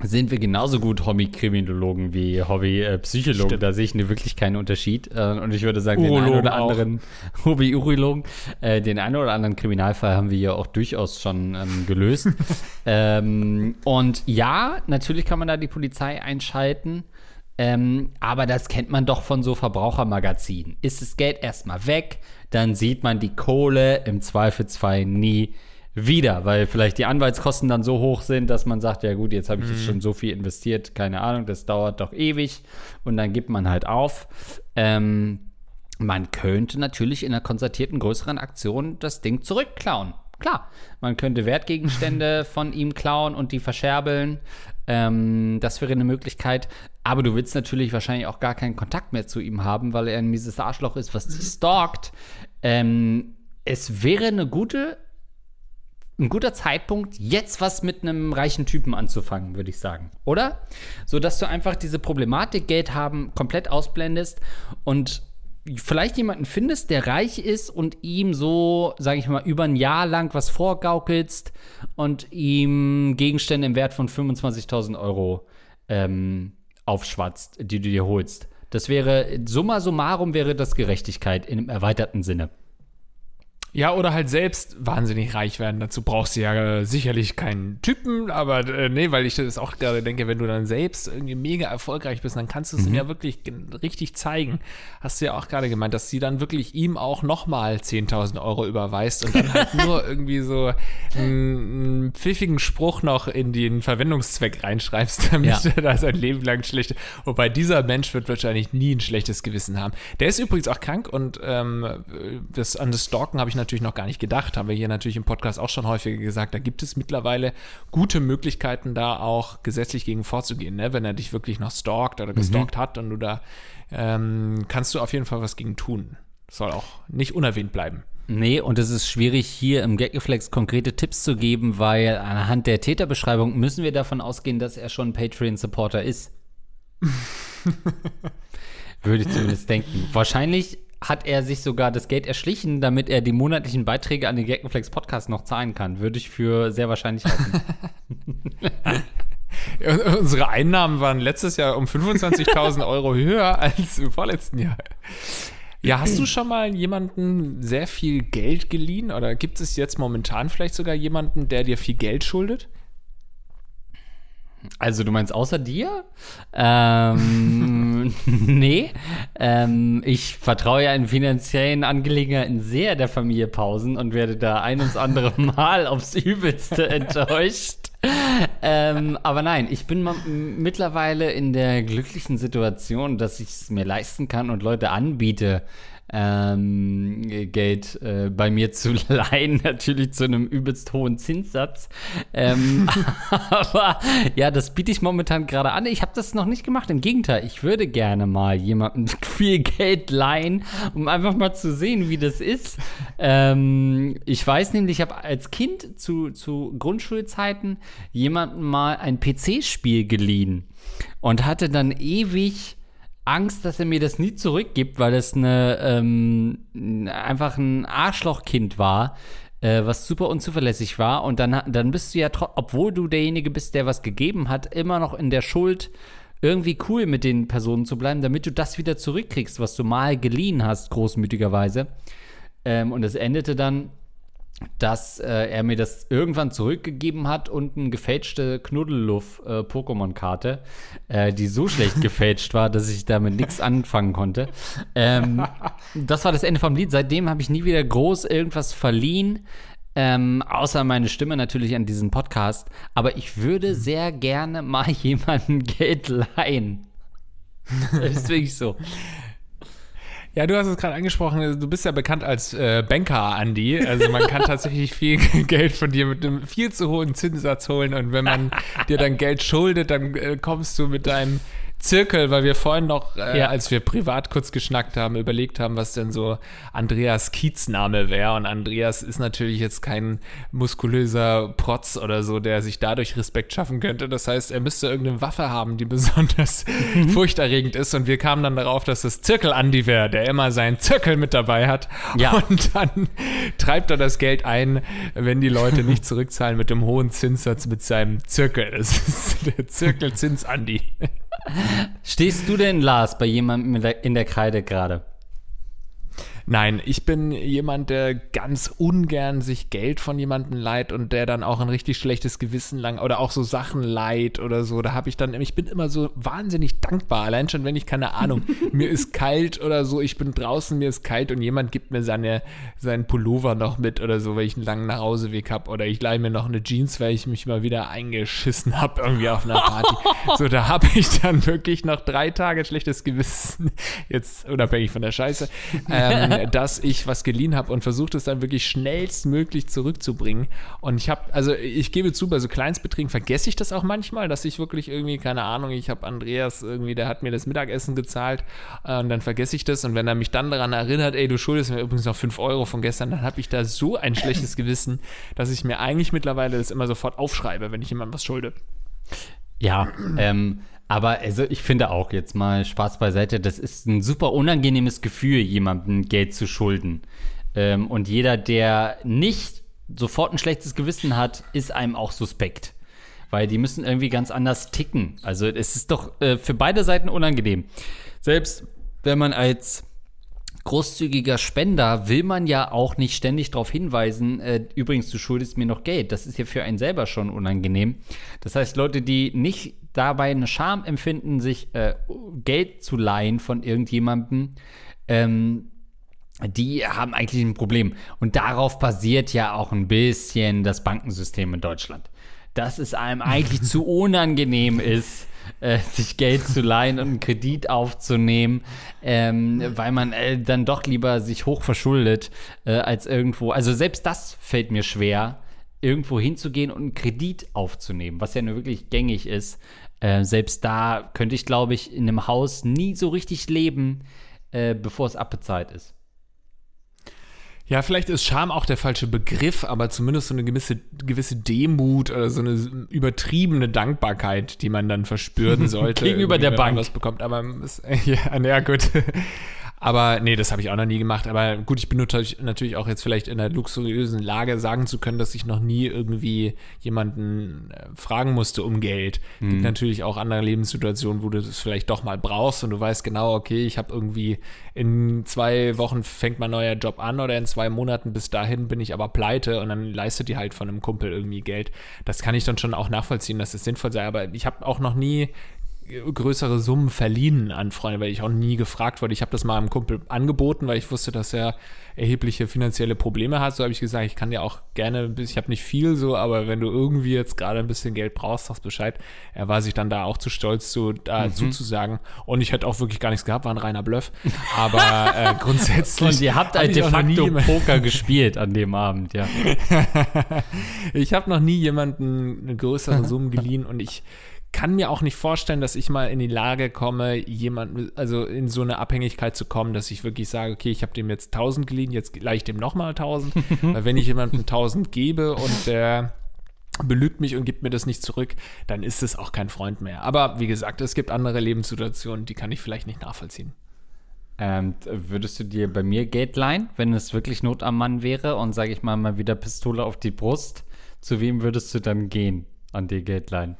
sind wir genauso gut Hobby-Kriminologen wie Hobby-Psychologen. Äh, da sehe ich ne, wirklich keinen Unterschied. Äh, und ich würde sagen, Urologen den einen oder anderen Hobby-Urologen, äh, den einen oder anderen Kriminalfall haben wir ja auch durchaus schon ähm, gelöst. ähm, und ja, natürlich kann man da die Polizei einschalten. Ähm, aber das kennt man doch von so Verbrauchermagazinen. Ist das Geld erstmal weg, dann sieht man die Kohle im Zweifelsfall nie wieder, weil vielleicht die Anwaltskosten dann so hoch sind, dass man sagt, ja gut, jetzt habe ich mhm. jetzt schon so viel investiert, keine Ahnung, das dauert doch ewig und dann gibt man halt auf. Ähm, man könnte natürlich in einer konzertierten größeren Aktion das Ding zurückklauen. klar. Man könnte Wertgegenstände von ihm klauen und die verscherbeln. Ähm, das wäre eine Möglichkeit. Aber du willst natürlich wahrscheinlich auch gar keinen Kontakt mehr zu ihm haben, weil er ein mieses Arschloch ist, was dich stalkt. Ähm, es wäre eine gute, ein guter Zeitpunkt, jetzt was mit einem reichen Typen anzufangen, würde ich sagen. Oder? So dass du einfach diese Problematik Geld haben komplett ausblendest und vielleicht jemanden findest, der reich ist und ihm so, sage ich mal, über ein Jahr lang was vorgaukelst und ihm Gegenstände im Wert von 25.000 Euro ähm, aufschwatzt, die du dir holst. Das wäre, summa summarum wäre das Gerechtigkeit im erweiterten Sinne. Ja, oder halt selbst wahnsinnig reich werden. Dazu brauchst du ja äh, sicherlich keinen Typen, aber äh, nee, weil ich das auch gerade denke, wenn du dann selbst irgendwie mega erfolgreich bist, dann kannst du es mhm. ihm ja wirklich richtig zeigen. Hast du ja auch gerade gemeint, dass sie dann wirklich ihm auch nochmal 10.000 Euro überweist und dann halt nur irgendwie so einen, pfiffigen Spruch noch in den Verwendungszweck reinschreibst, damit ja. er da sein Leben lang schlecht. Wobei dieser Mensch wird wahrscheinlich nie ein schlechtes Gewissen haben. Der ist übrigens auch krank und ähm, das an das Stalken habe ich natürlich noch gar nicht gedacht. Haben wir hier natürlich im Podcast auch schon häufiger gesagt. Da gibt es mittlerweile gute Möglichkeiten, da auch gesetzlich gegen vorzugehen. Ne? Wenn er dich wirklich noch stalkt oder gestalkt mhm. hat und du da ähm, kannst du auf jeden Fall was gegen tun. Soll auch nicht unerwähnt bleiben. Nee, und es ist schwierig, hier im Gagreflex konkrete Tipps zu geben, weil anhand der Täterbeschreibung müssen wir davon ausgehen, dass er schon Patreon-Supporter ist. Würde ich zumindest denken. Wahrscheinlich hat er sich sogar das Geld erschlichen, damit er die monatlichen Beiträge an den Gaggenflex Podcast noch zahlen kann. Würde ich für sehr wahrscheinlich halten. Unsere Einnahmen waren letztes Jahr um 25.000 Euro höher als im vorletzten Jahr. Ja, hast du schon mal jemanden sehr viel Geld geliehen oder gibt es jetzt momentan vielleicht sogar jemanden, der dir viel Geld schuldet? Also du meinst außer dir? Ähm, nee. Ähm, ich vertraue ja in finanziellen Angelegenheiten sehr der Familie Pausen und werde da ein ums andere Mal aufs Übelste enttäuscht. ähm, aber nein, ich bin mittlerweile in der glücklichen Situation, dass ich es mir leisten kann und Leute anbiete, ähm, Geld äh, bei mir zu leihen, natürlich zu einem übelst hohen Zinssatz. Ähm, aber ja, das biete ich momentan gerade an. Ich habe das noch nicht gemacht. Im Gegenteil, ich würde gerne mal jemandem viel Geld leihen, um einfach mal zu sehen, wie das ist. Ähm, ich weiß nämlich, ich habe als Kind zu, zu Grundschulzeiten jemandem mal ein PC-Spiel geliehen und hatte dann ewig Angst, dass er mir das nie zurückgibt, weil es eine, ähm, einfach ein Arschlochkind war, äh, was super unzuverlässig war. Und dann, dann bist du ja, obwohl du derjenige bist, der was gegeben hat, immer noch in der Schuld, irgendwie cool mit den Personen zu bleiben, damit du das wieder zurückkriegst, was du mal geliehen hast, großmütigerweise. Ähm, und es endete dann dass äh, er mir das irgendwann zurückgegeben hat und eine gefälschte Knuddelluff-Pokémon-Karte, äh, die so schlecht gefälscht war, dass ich damit nichts anfangen konnte. Ähm, das war das Ende vom Lied. Seitdem habe ich nie wieder groß irgendwas verliehen. Ähm, außer meine Stimme natürlich an diesen Podcast. Aber ich würde sehr gerne mal jemandem Geld leihen. Das ist wirklich so. Ja, du hast es gerade angesprochen, du bist ja bekannt als äh, Banker, Andy. Also man kann tatsächlich viel Geld von dir mit einem viel zu hohen Zinssatz holen und wenn man dir dann Geld schuldet, dann äh, kommst du mit deinem Zirkel, weil wir vorhin noch, äh, ja. als wir privat kurz geschnackt haben, überlegt haben, was denn so Andreas Kiez Name wäre. Und Andreas ist natürlich jetzt kein muskulöser Protz oder so, der sich dadurch Respekt schaffen könnte. Das heißt, er müsste irgendeine Waffe haben, die besonders mhm. furchterregend ist. Und wir kamen dann darauf, dass das Zirkel Andi wäre, der immer seinen Zirkel mit dabei hat. Ja. Und dann treibt er das Geld ein, wenn die Leute nicht zurückzahlen mit dem hohen Zinssatz mit seinem Zirkel. Das ist der Zirkelzins Andi. Stehst du denn, Lars, bei jemandem in der Kreide gerade? Nein, ich bin jemand, der ganz ungern sich Geld von jemandem leiht und der dann auch ein richtig schlechtes Gewissen lang oder auch so Sachen leiht oder so. Da habe ich dann, ich bin immer so wahnsinnig dankbar. Allein schon, wenn ich keine Ahnung, mir ist kalt oder so, ich bin draußen, mir ist kalt und jemand gibt mir seine, seinen Pullover noch mit oder so, weil ich einen langen Nachhauseweg habe oder ich leihe mir noch eine Jeans, weil ich mich mal wieder eingeschissen habe irgendwie auf einer Party. So, da habe ich dann wirklich noch drei Tage schlechtes Gewissen, jetzt unabhängig von der Scheiße, ähm, dass ich was geliehen habe und versucht es dann wirklich schnellstmöglich zurückzubringen. Und ich habe, also ich gebe zu, bei so Kleinstbeträgen vergesse ich das auch manchmal, dass ich wirklich irgendwie, keine Ahnung, ich habe Andreas irgendwie, der hat mir das Mittagessen gezahlt äh, und dann vergesse ich das. Und wenn er mich dann daran erinnert, ey, du schuldest mir übrigens noch 5 Euro von gestern, dann habe ich da so ein schlechtes Gewissen, dass ich mir eigentlich mittlerweile das immer sofort aufschreibe, wenn ich jemandem was schulde. Ja, ähm, aber also ich finde auch jetzt mal Spaß beiseite, das ist ein super unangenehmes Gefühl, jemandem Geld zu schulden. Ähm, und jeder, der nicht sofort ein schlechtes Gewissen hat, ist einem auch suspekt. Weil die müssen irgendwie ganz anders ticken. Also es ist doch äh, für beide Seiten unangenehm. Selbst wenn man als großzügiger Spender will man ja auch nicht ständig darauf hinweisen, äh, übrigens, du schuldest mir noch Geld. Das ist ja für einen selber schon unangenehm. Das heißt, Leute, die nicht dabei eine Scham empfinden, sich äh, Geld zu leihen von irgendjemandem, ähm, die haben eigentlich ein Problem. Und darauf basiert ja auch ein bisschen das Bankensystem in Deutschland. Dass es einem eigentlich zu unangenehm ist, äh, sich Geld zu leihen und einen Kredit aufzunehmen, ähm, weil man äh, dann doch lieber sich hoch verschuldet äh, als irgendwo. Also selbst das fällt mir schwer, irgendwo hinzugehen und einen Kredit aufzunehmen, was ja nur wirklich gängig ist. Äh, selbst da könnte ich, glaube ich, in einem Haus nie so richtig leben, äh, bevor es abbezahlt ist. Ja, vielleicht ist Scham auch der falsche Begriff, aber zumindest so eine gewisse, gewisse Demut oder so eine übertriebene Dankbarkeit, die man dann verspüren sollte. Gegenüber der Bank. was bekommt. Aber ja, ja, gut. Aber nee, das habe ich auch noch nie gemacht. Aber gut, ich bin natürlich auch jetzt vielleicht in der luxuriösen Lage, sagen zu können, dass ich noch nie irgendwie jemanden äh, fragen musste um Geld. Mhm. Gibt natürlich auch andere Lebenssituationen, wo du das vielleicht doch mal brauchst und du weißt genau, okay, ich habe irgendwie in zwei Wochen fängt mein neuer Job an oder in zwei Monaten bis dahin bin ich aber pleite und dann leistet die halt von einem Kumpel irgendwie Geld. Das kann ich dann schon auch nachvollziehen, dass es das sinnvoll sei. Aber ich habe auch noch nie größere Summen verliehen an Freunde, weil ich auch nie gefragt wurde. Ich habe das mal einem Kumpel angeboten, weil ich wusste, dass er erhebliche finanzielle Probleme hat. So habe ich gesagt, ich kann ja auch gerne, ich habe nicht viel so, aber wenn du irgendwie jetzt gerade ein bisschen Geld brauchst, sagst Bescheid. Er war sich dann da auch zu stolz, zu, da mhm. zuzusagen. Und ich hätte auch wirklich gar nichts gehabt, war ein reiner Bluff. Aber äh, grundsätzlich. Und ihr habt halt de facto Poker gespielt an dem Abend, ja. ich habe noch nie jemanden eine größere Summe geliehen und ich kann mir auch nicht vorstellen, dass ich mal in die Lage komme, jemand, also in so eine Abhängigkeit zu kommen, dass ich wirklich sage, okay, ich habe dem jetzt 1000 geliehen, jetzt gleich dem nochmal 1000. Weil wenn ich jemandem 1000 gebe und der belügt mich und gibt mir das nicht zurück, dann ist es auch kein Freund mehr. Aber wie gesagt, es gibt andere Lebenssituationen, die kann ich vielleicht nicht nachvollziehen. Ähm, würdest du dir bei mir Geld leihen, wenn es wirklich Not am Mann wäre und sage ich mal mal wieder Pistole auf die Brust? Zu wem würdest du dann gehen an dir Geld leihen?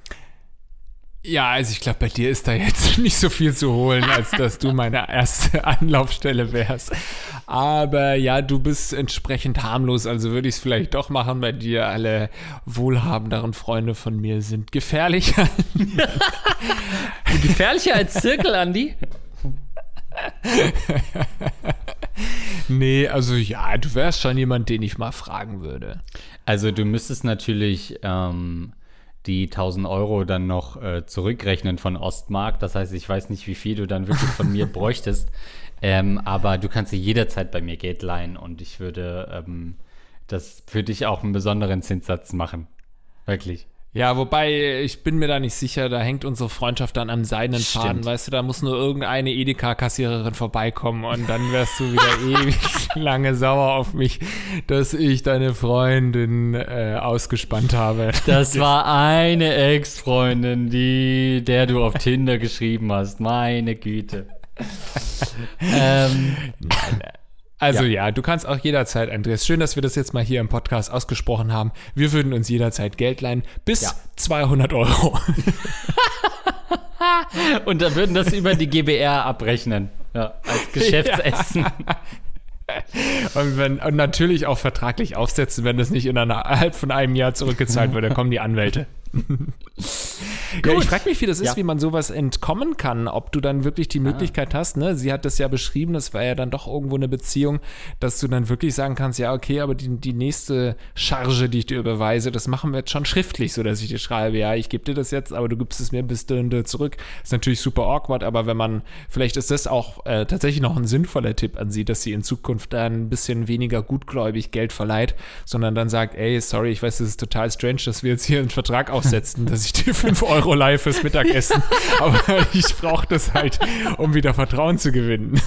Ja, also ich glaube, bei dir ist da jetzt nicht so viel zu holen, als dass du meine erste Anlaufstelle wärst. Aber ja, du bist entsprechend harmlos, also würde ich es vielleicht doch machen bei dir. Alle wohlhabenderen Freunde von mir sind gefährlicher. gefährlicher als Zirkel, Andi? nee, also ja, du wärst schon jemand, den ich mal fragen würde. Also du müsstest natürlich ähm, die 1000 Euro dann noch äh, zurückrechnen von Ostmark. Das heißt, ich weiß nicht, wie viel du dann wirklich von mir bräuchtest. Ähm, aber du kannst dir jederzeit bei mir Geld leihen und ich würde ähm, das für dich auch einen besonderen Zinssatz machen. Wirklich. Ja, wobei ich bin mir da nicht sicher, da hängt unsere Freundschaft dann am seidenen Faden, weißt du, da muss nur irgendeine Edeka-Kassiererin vorbeikommen und dann wärst du wieder ewig lange sauer auf mich, dass ich deine Freundin äh, ausgespannt habe. Das war eine Ex-Freundin, die, der du auf Tinder geschrieben hast, meine Güte. ähm, Nein, also ja. ja. du kannst auch jederzeit, Andreas, schön, dass wir das jetzt mal hier im Podcast ausgesprochen haben. Wir würden uns jederzeit Geld leihen, bis ja. 200 Euro. und dann würden das über die GBR abrechnen, ja, als Geschäftsessen. Und, wenn, und natürlich auch vertraglich aufsetzen, wenn das nicht innerhalb von einem Jahr zurückgezahlt wird, dann kommen die Anwälte. Ja, ich frage mich, wie das ist, ja. wie man sowas entkommen kann, ob du dann wirklich die. Möglichkeit ah. hast, ne? Sie hat das ja beschrieben, das war ja dann doch irgendwo eine Beziehung, dass du dann wirklich sagen kannst, ja, okay, aber die, die nächste Charge, die ich dir überweise, das machen wir jetzt schon schriftlich, so dass ich dir schreibe, ja, ich gebe dir das jetzt, aber du gibst es mir bis dahin zurück. Ist natürlich super awkward, aber wenn man, vielleicht ist das auch äh, tatsächlich noch ein sinnvoller Tipp an sie, dass sie in Zukunft dann ein bisschen weniger gutgläubig Geld verleiht, sondern dann sagt, ey, sorry, ich weiß, das ist total strange, dass wir jetzt hier einen Vertrag aufsetzen, dass ich dir 5 Euro leihe fürs Mittagessen, aber ich brauche das halt, um wieder Vertrauen zu gewinnen.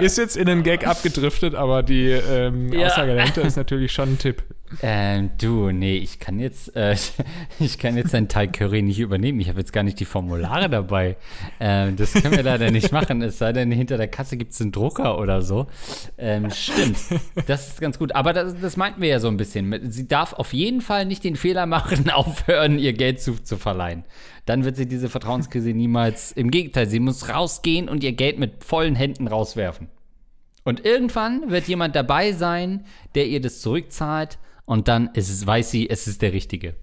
ist jetzt in einen Gag abgedriftet, aber die ähm, ja. Aussage dahinter ist natürlich schon ein Tipp. Ähm, du, nee, ich kann jetzt, äh, ich kann jetzt dein Thai Curry nicht übernehmen. Ich habe jetzt gar nicht die Formulare dabei. Ähm, das können wir leider nicht machen. Es sei denn, hinter der Kasse gibt es einen Drucker oder so. Ähm, stimmt. Das ist ganz gut. Aber das, das meinten wir ja so ein bisschen. Sie darf auf jeden Fall nicht den Fehler machen, aufhören, ihr Geld zu, zu verleihen. Dann wird sie diese Vertrauenskrise niemals. Im Gegenteil, sie muss rausgehen und ihr Geld mit vollen Händen rauswerfen. Und irgendwann wird jemand dabei sein, der ihr das zurückzahlt und dann ist es, weiß sie, es ist der Richtige.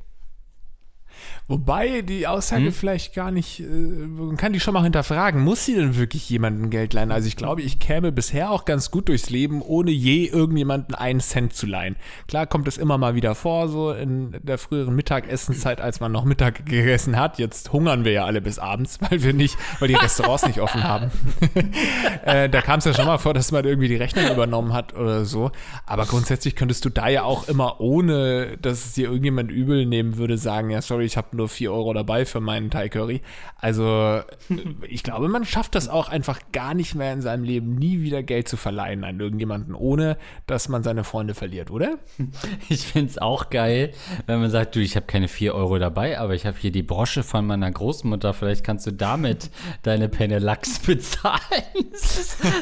Wobei die Aussage hm? vielleicht gar nicht, äh, man kann die schon mal hinterfragen, muss sie denn wirklich jemanden Geld leihen? Also ich glaube, ich käme bisher auch ganz gut durchs Leben, ohne je irgendjemanden einen Cent zu leihen. Klar kommt es immer mal wieder vor, so in der früheren Mittagessenzeit, als man noch Mittag gegessen hat. Jetzt hungern wir ja alle bis abends, weil wir nicht, weil die Restaurants nicht offen haben. äh, da kam es ja schon mal vor, dass man irgendwie die Rechnung übernommen hat oder so. Aber grundsätzlich könntest du da ja auch immer, ohne dass es dir irgendjemand übel nehmen würde, sagen, ja, sorry, ich habe nur 4 Euro dabei für meinen Thai Curry. Also ich glaube, man schafft das auch einfach gar nicht mehr in seinem Leben, nie wieder Geld zu verleihen an irgendjemanden, ohne dass man seine Freunde verliert, oder? Ich finde es auch geil, wenn man sagt, du, ich habe keine 4 Euro dabei, aber ich habe hier die Brosche von meiner Großmutter, vielleicht kannst du damit deine Penne Lachs bezahlen.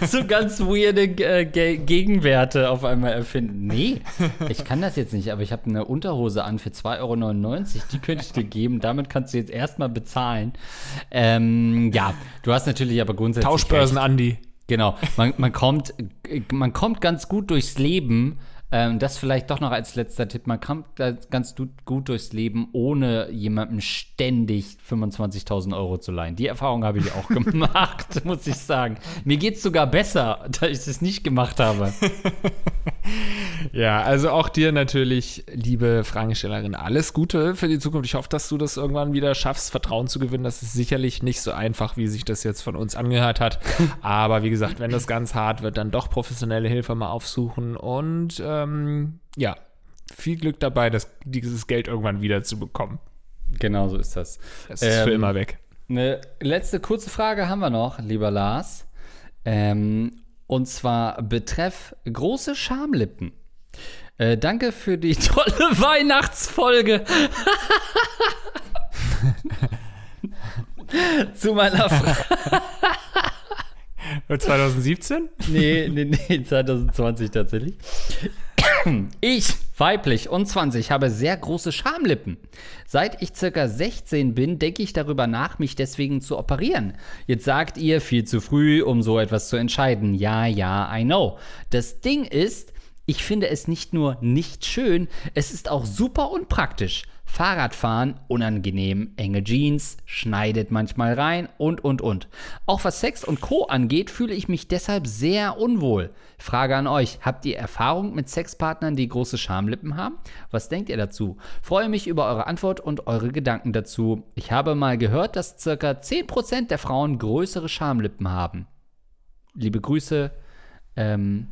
so ganz weirde äh, Gegenwerte auf einmal erfinden. Nee, ich kann das jetzt nicht, aber ich habe eine Unterhose an für 2,99 Euro, die könnte ich dir geben geben. Damit kannst du jetzt erstmal bezahlen. Ähm, ja, du hast natürlich aber grundsätzlich. Tauschbörsen, Andi. Genau. Man, man, kommt, man kommt ganz gut durchs Leben. Ähm, das vielleicht doch noch als letzter Tipp. Man kommt ganz gut durchs Leben, ohne jemandem ständig 25.000 Euro zu leihen. Die Erfahrung habe ich auch gemacht, muss ich sagen. Mir geht es sogar besser, da ich es nicht gemacht habe. Ja, also auch dir natürlich, liebe Fragestellerin, alles Gute für die Zukunft. Ich hoffe, dass du das irgendwann wieder schaffst, Vertrauen zu gewinnen. Das ist sicherlich nicht so einfach, wie sich das jetzt von uns angehört hat. Aber wie gesagt, wenn das ganz hart wird, dann doch professionelle Hilfe mal aufsuchen und ähm, ja, viel Glück dabei, das, dieses Geld irgendwann wieder zu bekommen. Genau so ist das. Es ist ähm, für immer weg. Eine letzte kurze Frage haben wir noch, lieber Lars. Ähm, und zwar betreff große Schamlippen. Äh, danke für die tolle Weihnachtsfolge. Zu meiner Frage. 2017? Nee, nee, nee, 2020 tatsächlich. Ich, weiblich und 20, habe sehr große Schamlippen. Seit ich circa 16 bin, denke ich darüber nach, mich deswegen zu operieren. Jetzt sagt ihr, viel zu früh, um so etwas zu entscheiden. Ja, ja, I know. Das Ding ist, ich finde es nicht nur nicht schön, es ist auch super unpraktisch. Fahrradfahren, unangenehm, enge Jeans, schneidet manchmal rein und, und, und. Auch was Sex und Co. angeht, fühle ich mich deshalb sehr unwohl. Frage an euch, habt ihr Erfahrung mit Sexpartnern, die große Schamlippen haben? Was denkt ihr dazu? Freue mich über eure Antwort und eure Gedanken dazu. Ich habe mal gehört, dass ca. 10% der Frauen größere Schamlippen haben. Liebe Grüße, ähm,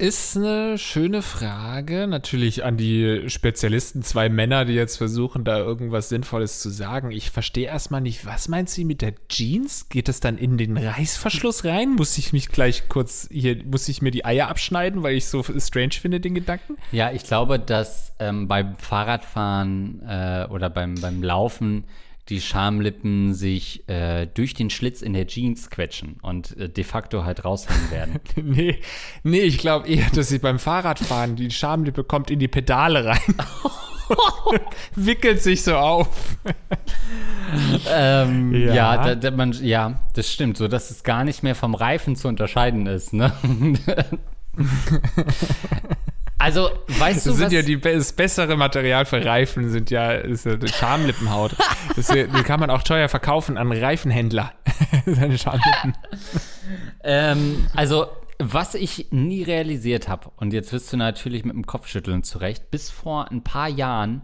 ist eine schöne Frage. Natürlich an die Spezialisten, zwei Männer, die jetzt versuchen, da irgendwas Sinnvolles zu sagen. Ich verstehe erstmal nicht, was meint sie mit der Jeans? Geht das dann in den Reißverschluss rein? Muss ich mich gleich kurz hier, muss ich mir die Eier abschneiden, weil ich so strange finde, den Gedanken? Ja, ich glaube, dass ähm, beim Fahrradfahren äh, oder beim, beim Laufen die Schamlippen sich äh, durch den Schlitz in der Jeans quetschen und äh, de facto halt raushängen werden. nee, nee, ich glaube eher, dass sie beim Fahrradfahren die Schamlippe kommt in die Pedale rein. Wickelt sich so auf. ähm, ja, ja, da, da, man, ja, das stimmt, so dass es gar nicht mehr vom Reifen zu unterscheiden ist. Ne? Also, weißt du, Das sind was? ja die, das bessere Material für Reifen, sind ja, ist ja die Schamlippenhaut. Das, die kann man auch teuer verkaufen an Reifenhändler. Seine Schamlippen. Ähm, also, was ich nie realisiert habe, und jetzt wirst du natürlich mit dem Kopfschütteln zurecht, bis vor ein paar Jahren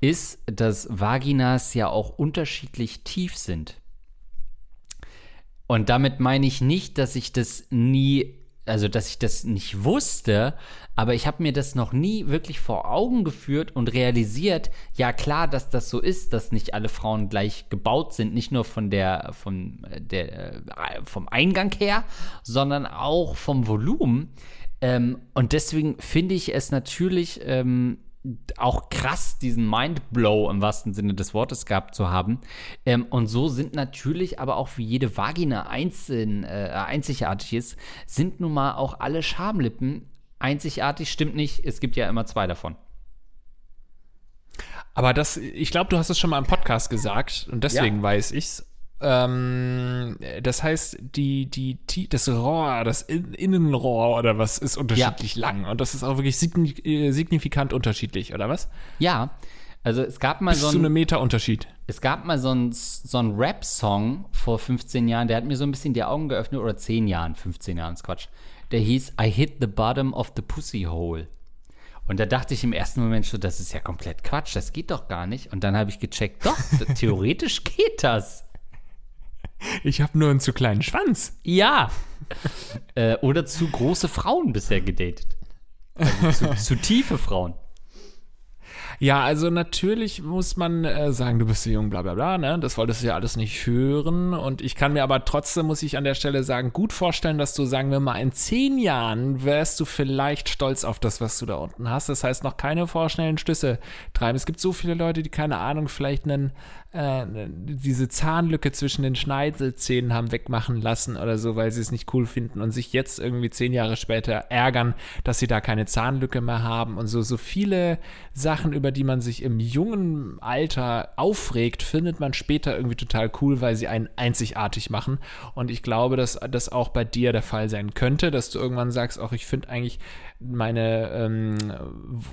ist, dass Vaginas ja auch unterschiedlich tief sind. Und damit meine ich nicht, dass ich das nie, also dass ich das nicht wusste, aber ich habe mir das noch nie wirklich vor Augen geführt und realisiert, ja klar, dass das so ist, dass nicht alle Frauen gleich gebaut sind, nicht nur von der, von der, äh, vom Eingang her, sondern auch vom Volumen. Ähm, und deswegen finde ich es natürlich ähm, auch krass, diesen Mindblow im wahrsten Sinne des Wortes gehabt zu haben. Ähm, und so sind natürlich, aber auch wie jede Vagina einzeln, äh, einzigartig ist, sind nun mal auch alle Schamlippen einzigartig. Stimmt nicht, es gibt ja immer zwei davon. Aber das, ich glaube, du hast es schon mal im Podcast gesagt und deswegen Ja. weiß ich's. Ähm, das heißt, die, die, die, das Rohr, das In Innenrohr oder was ist unterschiedlich lang und das ist auch wirklich äh, signifikant unterschiedlich, oder was? Ja, also es gab mal Bis so zu ein, einem Meter Unterschied. Es gab mal so einen so einen Rap-Song vor 15 Jahren, der hat mir so ein bisschen die Augen geöffnet, oder 10 Jahren, 15 Jahren, ist Quatsch. Der hieß I hit the bottom of the pussy hole. Und da dachte ich im ersten Moment schon, das ist ja komplett Quatsch, das geht doch gar nicht. Und dann habe ich gecheckt, doch, theoretisch geht das. Ich habe nur einen zu kleinen Schwanz. Ja. äh, oder zu große Frauen bisher gedatet. Also zu, zu tiefe Frauen. Ja, also natürlich muss man äh, sagen, du bist so jung, bla bla bla, ne? Das wolltest du ja alles nicht hören. Und ich kann mir aber trotzdem, muss ich an der Stelle sagen, gut vorstellen, dass du, sagen wir mal, in zehn Jahren wärst du vielleicht stolz auf das, was du da unten hast. Das heißt, noch keine vorschnellen Schlüsse treiben. Es gibt so viele Leute, die, keine Ahnung, vielleicht einen, äh, diese Zahnlücke zwischen den Schneidezähnen haben wegmachen lassen oder so, weil sie es nicht cool finden und sich jetzt irgendwie zehn Jahre später ärgern, dass sie da keine Zahnlücke mehr haben und so, so viele Sachen, über die man sich im jungen Alter aufregt, findet man später irgendwie total cool, weil sie einen einzigartig machen. Und ich glaube, dass das auch bei dir der Fall sein könnte, dass du irgendwann sagst, auch ich finde eigentlich meine ähm,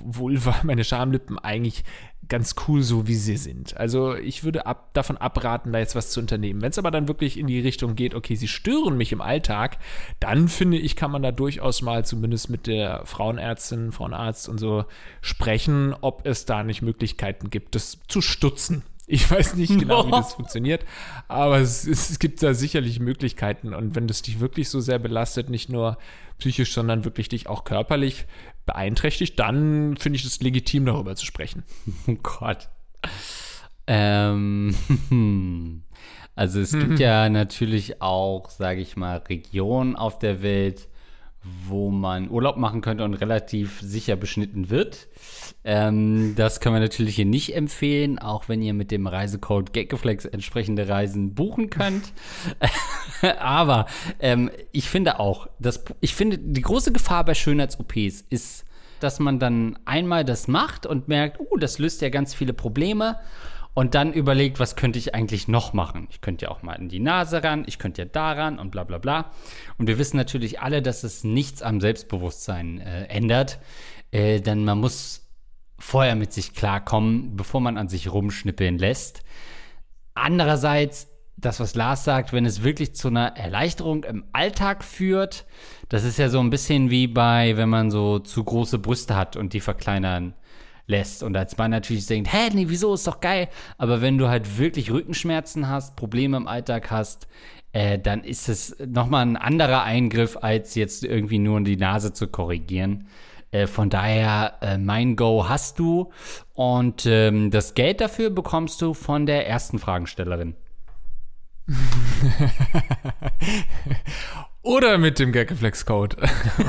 Vulva, meine Schamlippen eigentlich ganz cool, so wie sie sind. Also ich würde ab, davon abraten, da jetzt was zu unternehmen. Wenn es aber dann wirklich in die Richtung geht, okay, sie stören mich im Alltag, dann finde ich, kann man da durchaus mal zumindest mit der Frauenärztin, Frauenarzt und so sprechen, ob es da nicht Möglichkeiten gibt, das zu stutzen. Ich weiß nicht genau, wie das funktioniert, aber es, es, gibt da sicherlich Möglichkeiten. Und wenn das dich wirklich so sehr belastet, nicht nur psychisch, sondern wirklich dich auch körperlich beeinträchtigt, dann finde ich es legitim, darüber zu sprechen. Oh Gott. Ähm, also es gibt ja natürlich auch, sage ich mal, Regionen auf der Welt, wo man Urlaub machen könnte und relativ sicher beschnitten wird. Ähm, das können wir natürlich hier nicht empfehlen, auch wenn ihr mit dem Reisecode Gaggeflex entsprechende Reisen buchen könnt. Aber ähm, ich finde auch, dass, ich finde, die große Gefahr bei Schönheits-OPs ist, dass man dann einmal das macht und merkt, uh, das löst ja ganz viele Probleme und dann überlegt, was könnte ich eigentlich noch machen? Ich könnte ja auch mal in die Nase ran, ich könnte ja daran und bla bla bla. Und wir wissen natürlich alle, dass es nichts am Selbstbewusstsein äh, ändert, äh, denn man muss vorher mit sich klarkommen, bevor man an sich rumschnippeln lässt. Andererseits, das, was Lars sagt, wenn es wirklich zu einer Erleichterung im Alltag führt, das ist ja so ein bisschen wie bei, wenn man so zu große Brüste hat und die verkleinern lässt. Und als man natürlich denkt, hä, nee, wieso, ist doch geil. Aber wenn du halt wirklich Rückenschmerzen hast, Probleme im Alltag hast, äh, dann ist es nochmal ein anderer Eingriff, als jetzt irgendwie nur die Nase zu korrigieren. Äh, von daher, äh, mein Go hast du. Und ähm, das Geld dafür bekommst du von der ersten Fragenstellerin. Oder mit dem Gaggeflex-Code.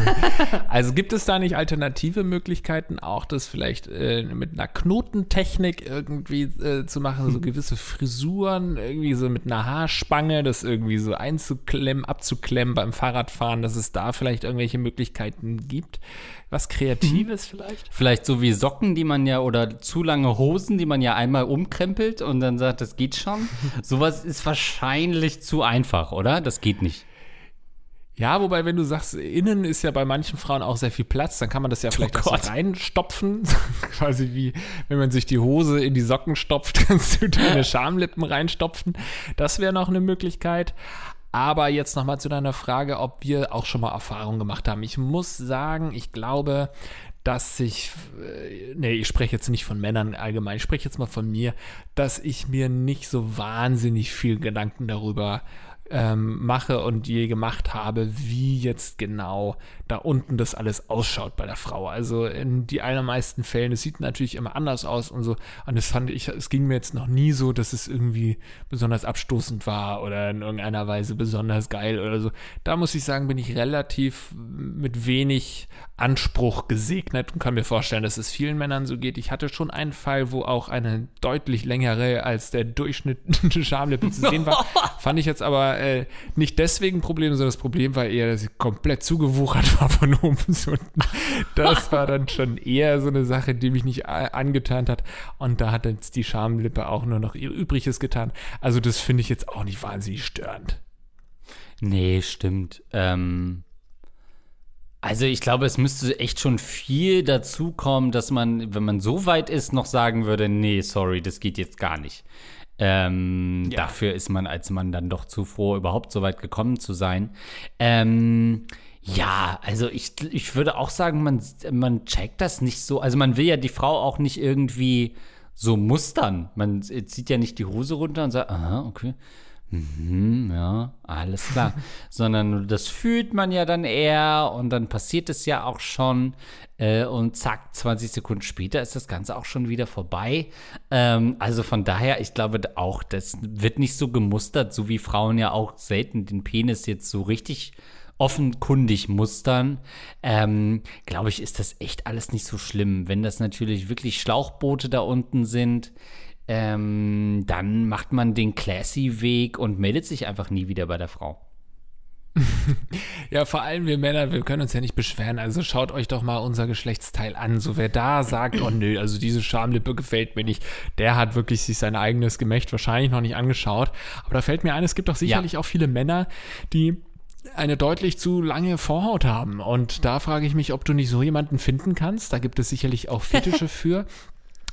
also gibt es da nicht alternative Möglichkeiten, auch das vielleicht äh, mit einer Knotentechnik irgendwie äh, zu machen, so gewisse Frisuren, irgendwie so mit einer Haarspange, das irgendwie so einzuklemmen, abzuklemmen beim Fahrradfahren, dass es da vielleicht irgendwelche Möglichkeiten gibt. Was Kreatives vielleicht? Vielleicht so wie Socken, die man ja, oder zu lange Hosen, die man ja einmal umkrempelt und dann sagt, das geht schon. Sowas ist wahrscheinlich zu einfach, oder? Das geht nicht. Ja, wobei, wenn du sagst, innen ist ja bei manchen Frauen auch sehr viel Platz, dann kann man das ja vielleicht auch so reinstopfen. Quasi wie, wenn man sich die Hose in die Socken stopft, kannst du deine Schamlippen reinstopfen. Das wäre noch eine Möglichkeit. Aber jetzt nochmal zu deiner Frage, ob wir auch schon mal Erfahrungen gemacht haben. Ich muss sagen, ich glaube, dass ich, äh, nee, ich spreche jetzt nicht von Männern allgemein, ich spreche jetzt mal von mir, dass ich mir nicht so wahnsinnig viel Gedanken darüber ähm, mache und je gemacht habe, wie jetzt genau da unten das alles ausschaut bei der Frau. Also in die allermeisten Fällen, es sieht natürlich immer anders aus und so. Und das fand ich, es ging mir jetzt noch nie so, dass es irgendwie besonders abstoßend war oder in irgendeiner Weise besonders geil oder so. Da muss ich sagen, bin ich relativ mit wenig Anspruch gesegnet und kann mir vorstellen, dass es vielen Männern so geht. Ich hatte schon einen Fall, wo auch eine deutlich längere als der Durchschnitt Schamlippe zu sehen war. Fand ich jetzt aber äh, nicht deswegen ein Problem, sondern das Problem war eher, dass sie komplett zugewuchert war von oben bis unten. Das war dann schon eher so eine Sache, die mich nicht angetan hat. Und da hat jetzt die Schamlippe auch nur noch ihr Übriges getan. Also das finde ich jetzt auch nicht wahnsinnig störend. Nee, stimmt. Ähm, also ich glaube, es müsste echt schon viel dazu kommen, dass man, wenn man so weit ist, noch sagen würde, nee, sorry, das geht jetzt gar nicht. Ähm, ja. Dafür ist man als Mann dann doch zu froh, überhaupt so weit gekommen zu sein. Ähm, ja, also ich, ich würde auch sagen, man, man checkt das nicht so. Also man will ja die Frau auch nicht irgendwie so mustern. Man zieht ja nicht die Hose runter und sagt, aha, okay. Mhm, ja, alles klar. Sondern das fühlt man ja dann eher und dann passiert es ja auch schon. Äh, und zack, 20 Sekunden später ist das Ganze auch schon wieder vorbei. Ähm, also von daher, ich glaube auch, das wird nicht so gemustert, so wie Frauen ja auch selten den Penis jetzt so richtig offenkundig mustern, ähm, glaube ich, ist das echt alles nicht so schlimm. Wenn das natürlich wirklich Schlauchboote da unten sind, ähm, dann macht man den Classy-Weg und meldet sich einfach nie wieder bei der Frau. ja, vor allem wir Männer, wir können uns ja nicht beschweren. Also schaut euch doch mal unser Geschlechtsteil an. So wer da sagt, oh nö, also diese Schamlippe gefällt mir nicht, der hat wirklich sich sein eigenes Gemächt wahrscheinlich noch nicht angeschaut. Aber da fällt mir ein, es gibt doch sicherlich ja. auch viele Männer, die eine deutlich zu lange Vorhaut haben. Und da frage ich mich, ob du nicht so jemanden finden kannst. Da gibt es sicherlich auch Fetische für.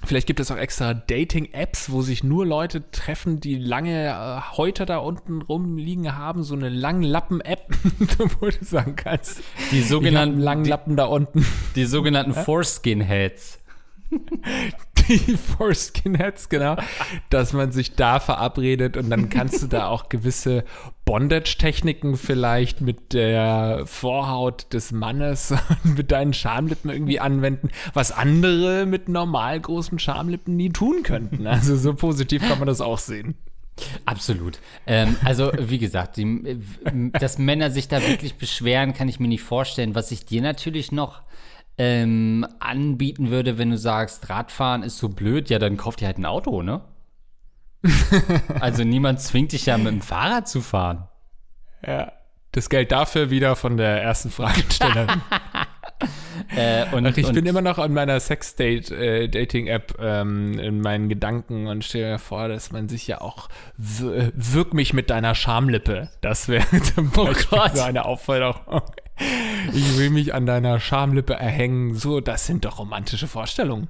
Vielleicht gibt es auch extra Dating-Apps, wo sich nur Leute treffen, die lange äh, Häute da unten rumliegen haben, so eine Langlappen-App, wo du sagen kannst. Die sogenannten Langlappen da unten. Die sogenannten Foreskin-Heads. die Foreskin-Heads, genau. Dass man sich da verabredet und dann kannst du da auch gewisse Bondage-Techniken vielleicht mit der Vorhaut des Mannes mit deinen Schamlippen irgendwie anwenden, was andere mit normal großen Schamlippen nie tun könnten. Also so positiv kann man das auch sehen. Absolut. Ähm, also, wie gesagt, die, dass Männer sich da wirklich beschweren, kann ich mir nicht vorstellen. Was ich dir natürlich noch ähm, anbieten würde, wenn du sagst, Radfahren ist so blöd, ja, dann kauf dir halt ein Auto, ne? also niemand zwingt dich ja mit dem Fahrrad zu fahren. Ja. Das Geld dafür wieder von der ersten Fragestellerin. äh, und, Ach, ich und, bin immer noch an meiner Sex-Dating-App äh, ähm, in meinen Gedanken und stelle mir vor, dass man sich ja auch wirk mich mit deiner Schamlippe. Das wäre zum Beispiel oh so eine Aufforderung. Ich will mich an deiner Schamlippe erhängen. So, das sind doch romantische Vorstellungen.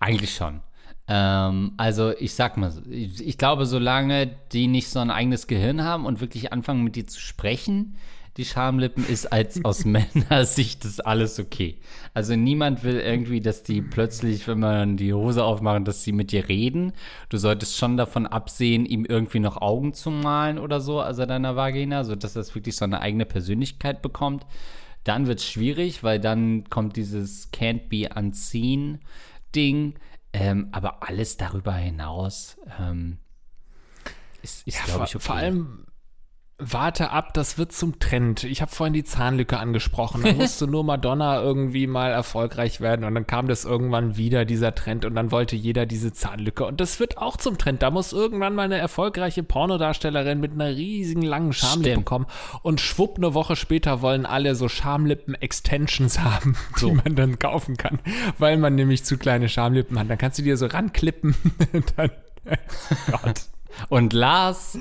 Eigentlich schon. Ähm, also ich sag mal, ich, ich, glaube, solange die nicht so ein eigenes Gehirn haben und wirklich anfangen mit dir zu sprechen, die Schamlippen, ist als aus Männersicht das alles okay. Also niemand will irgendwie, dass die plötzlich, wenn man die Hose aufmachen, dass sie mit dir reden. Du solltest schon davon absehen, ihm irgendwie noch Augen zu malen oder so, also deiner Vagina, sodass das wirklich so eine eigene Persönlichkeit bekommt. Dann wird es schwierig, weil dann kommt dieses Can't be unseen Ding. Ähm, aber alles darüber hinaus ähm, ist, ist ja, glaube ich, okay. Vor allem, Warte ab, das wird zum Trend. Ich habe vorhin die Zahnlücke angesprochen. Da musste nur Madonna irgendwie mal erfolgreich werden und dann kam das irgendwann wieder, dieser Trend, und dann wollte jeder diese Zahnlücke. Und das wird auch zum Trend. Da muss irgendwann mal eine erfolgreiche Pornodarstellerin mit einer riesigen langen Schamlippe kommen. Und schwupp, eine Woche später wollen alle so Schamlippen-Extensions haben, so. die man dann kaufen kann, weil man nämlich zu kleine Schamlippen hat. Dann kannst du dir so ranklippen. dann, Gott. Und Lars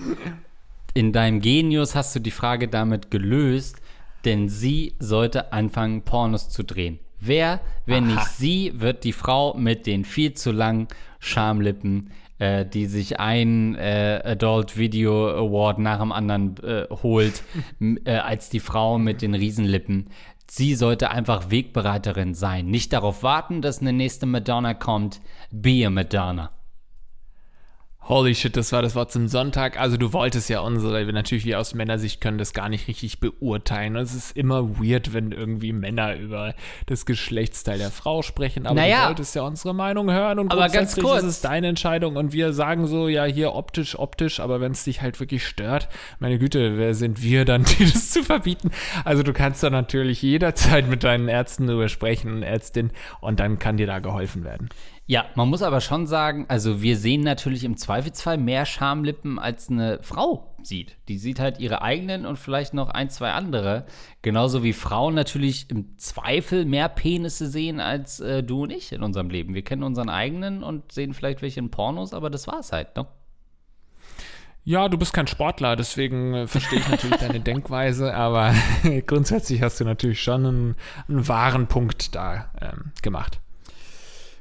in deinem Genius hast du die Frage damit gelöst, denn sie sollte anfangen, Pornos zu drehen. Wer, wenn Aha. nicht sie, wird die Frau mit den viel zu langen Schamlippen, äh, die sich ein äh, Adult Video Award nach dem anderen äh, holt, äh, als die Frau mit den Riesenlippen. Sie sollte einfach Wegbereiterin sein. Nicht darauf warten, dass eine nächste Madonna kommt. Be a Madonna. Holy shit, das war das Wort zum Sonntag. Also du wolltest ja unsere, wir natürlich wir aus Männersicht können das gar nicht richtig beurteilen. Es ist immer weird, wenn irgendwie Männer über das Geschlechtsteil der Frau sprechen. Aber Naja. du wolltest ja unsere Meinung hören und Aber ganz kurz. ist es deine Entscheidung und wir sagen so, ja hier optisch, optisch, aber wenn es dich halt wirklich stört, meine Güte, wer sind wir dann, die das zu verbieten? Also du kannst da natürlich jederzeit mit deinen Ärzten drüber sprechen, Ärztin, und dann kann dir da geholfen werden. Ja, man muss aber schon sagen, also wir sehen natürlich im Zweifelsfall mehr Schamlippen, als eine Frau sieht. Die sieht halt ihre eigenen und vielleicht noch ein, zwei andere. Genauso wie Frauen natürlich im Zweifel mehr Penisse sehen als äh, du und ich in unserem Leben. Wir kennen unseren eigenen und sehen vielleicht welche in Pornos, aber das war's halt, ne? Ja, du bist kein Sportler, deswegen äh, verstehe ich natürlich deine Denkweise, aber grundsätzlich hast du natürlich schon einen, einen wahren Punkt da ähm, gemacht.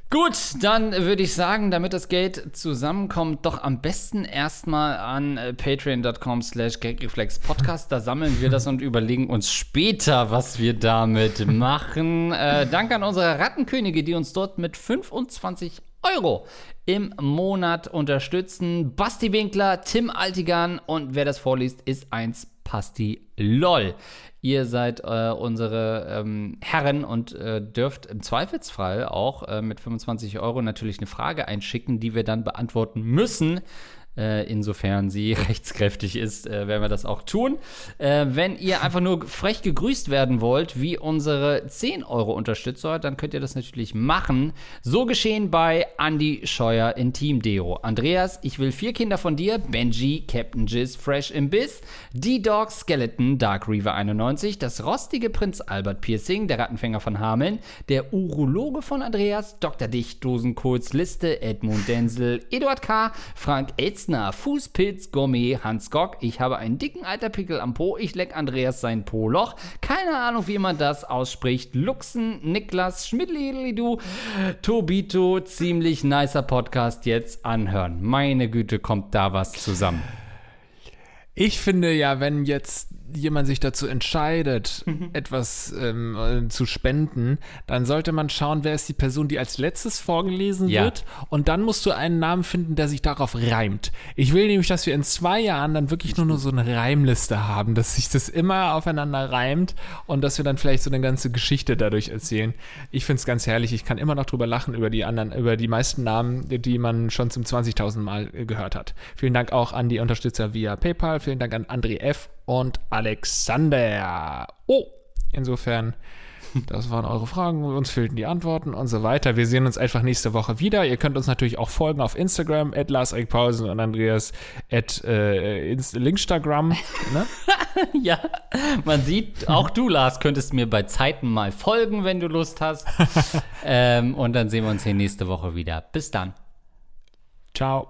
Gut, dann würde ich sagen, damit das Geld zusammenkommt, doch am besten erstmal an äh, patreon.com slash gagreflexpodcast. Da sammeln wir das und überlegen uns später, was wir damit machen. Äh, Dank an unsere Rattenkönige, die uns dort mit 25 Euro im Monat unterstützen. Basti Winkler, Tim Altigan und wer das vorliest, ist eins Pasti LOL. Ihr seid äh, unsere ähm, Herren und äh, dürft im Zweifelsfall auch äh, mit 25 Euro natürlich eine Frage einschicken, die wir dann beantworten müssen. Äh, insofern sie rechtskräftig ist, äh, werden wir das auch tun. Äh, wenn ihr einfach nur frech gegrüßt werden wollt, wie unsere 10 Euro Unterstützer, dann könnt ihr das natürlich machen. So geschehen bei Andy Scheuer in Team Deo. Andreas, ich will vier Kinder von dir. Benji, Captain Jizz, Fresh im Biss, D-Dog, Skeleton, Dark Reaver 91, das rostige Prinz Albert Piercing, der Rattenfänger von Hameln, der Urologe von Andreas, Dr. Dicht, Dosenkohls Liste, Edmund Denzel, Eduard K., Frank Elzner, Fußpilz, Gourmet, Hans Gock. Ich habe einen dicken Eiterpickel am Po. Ich leck Andreas sein Po-Loch. Keine Ahnung, wie man das ausspricht. Luxen, Niklas, Schmidli-Du, Tobito. Ziemlich nicer Podcast jetzt anhören. Meine Güte, kommt da was zusammen. Ich finde ja, wenn jetzt jemand sich dazu entscheidet, etwas ähm, äh, zu spenden, dann sollte man schauen, wer ist die Person, die als letztes vorgelesen Ja. wird. Und dann musst du einen Namen finden, der sich darauf reimt. Ich will nämlich, dass wir in zwei Jahren dann wirklich nur, nur so eine Reimliste haben, dass sich das immer aufeinander reimt und dass wir dann vielleicht so eine ganze Geschichte dadurch erzählen. Ich finde es ganz herrlich. Ich kann immer noch drüber lachen über die anderen, über die meisten Namen, die man schon zum 20.000 Mal äh, gehört hat. Vielen Dank auch an die Unterstützer via PayPal. Vielen Dank an André F. und Alexander. Oh, insofern, das waren eure Fragen. Uns fehlten die Antworten und so weiter. Wir sehen uns einfach nächste Woche wieder. Ihr könnt uns natürlich auch folgen auf Instagram, at Lars Pausen und Andreas at äh, Linkstagram. Ne? Ja, man sieht, auch du, Lars, könntest mir bei Zeiten mal folgen, wenn du Lust hast. ähm, und dann sehen wir uns hier nächste Woche wieder. Bis dann. Ciao.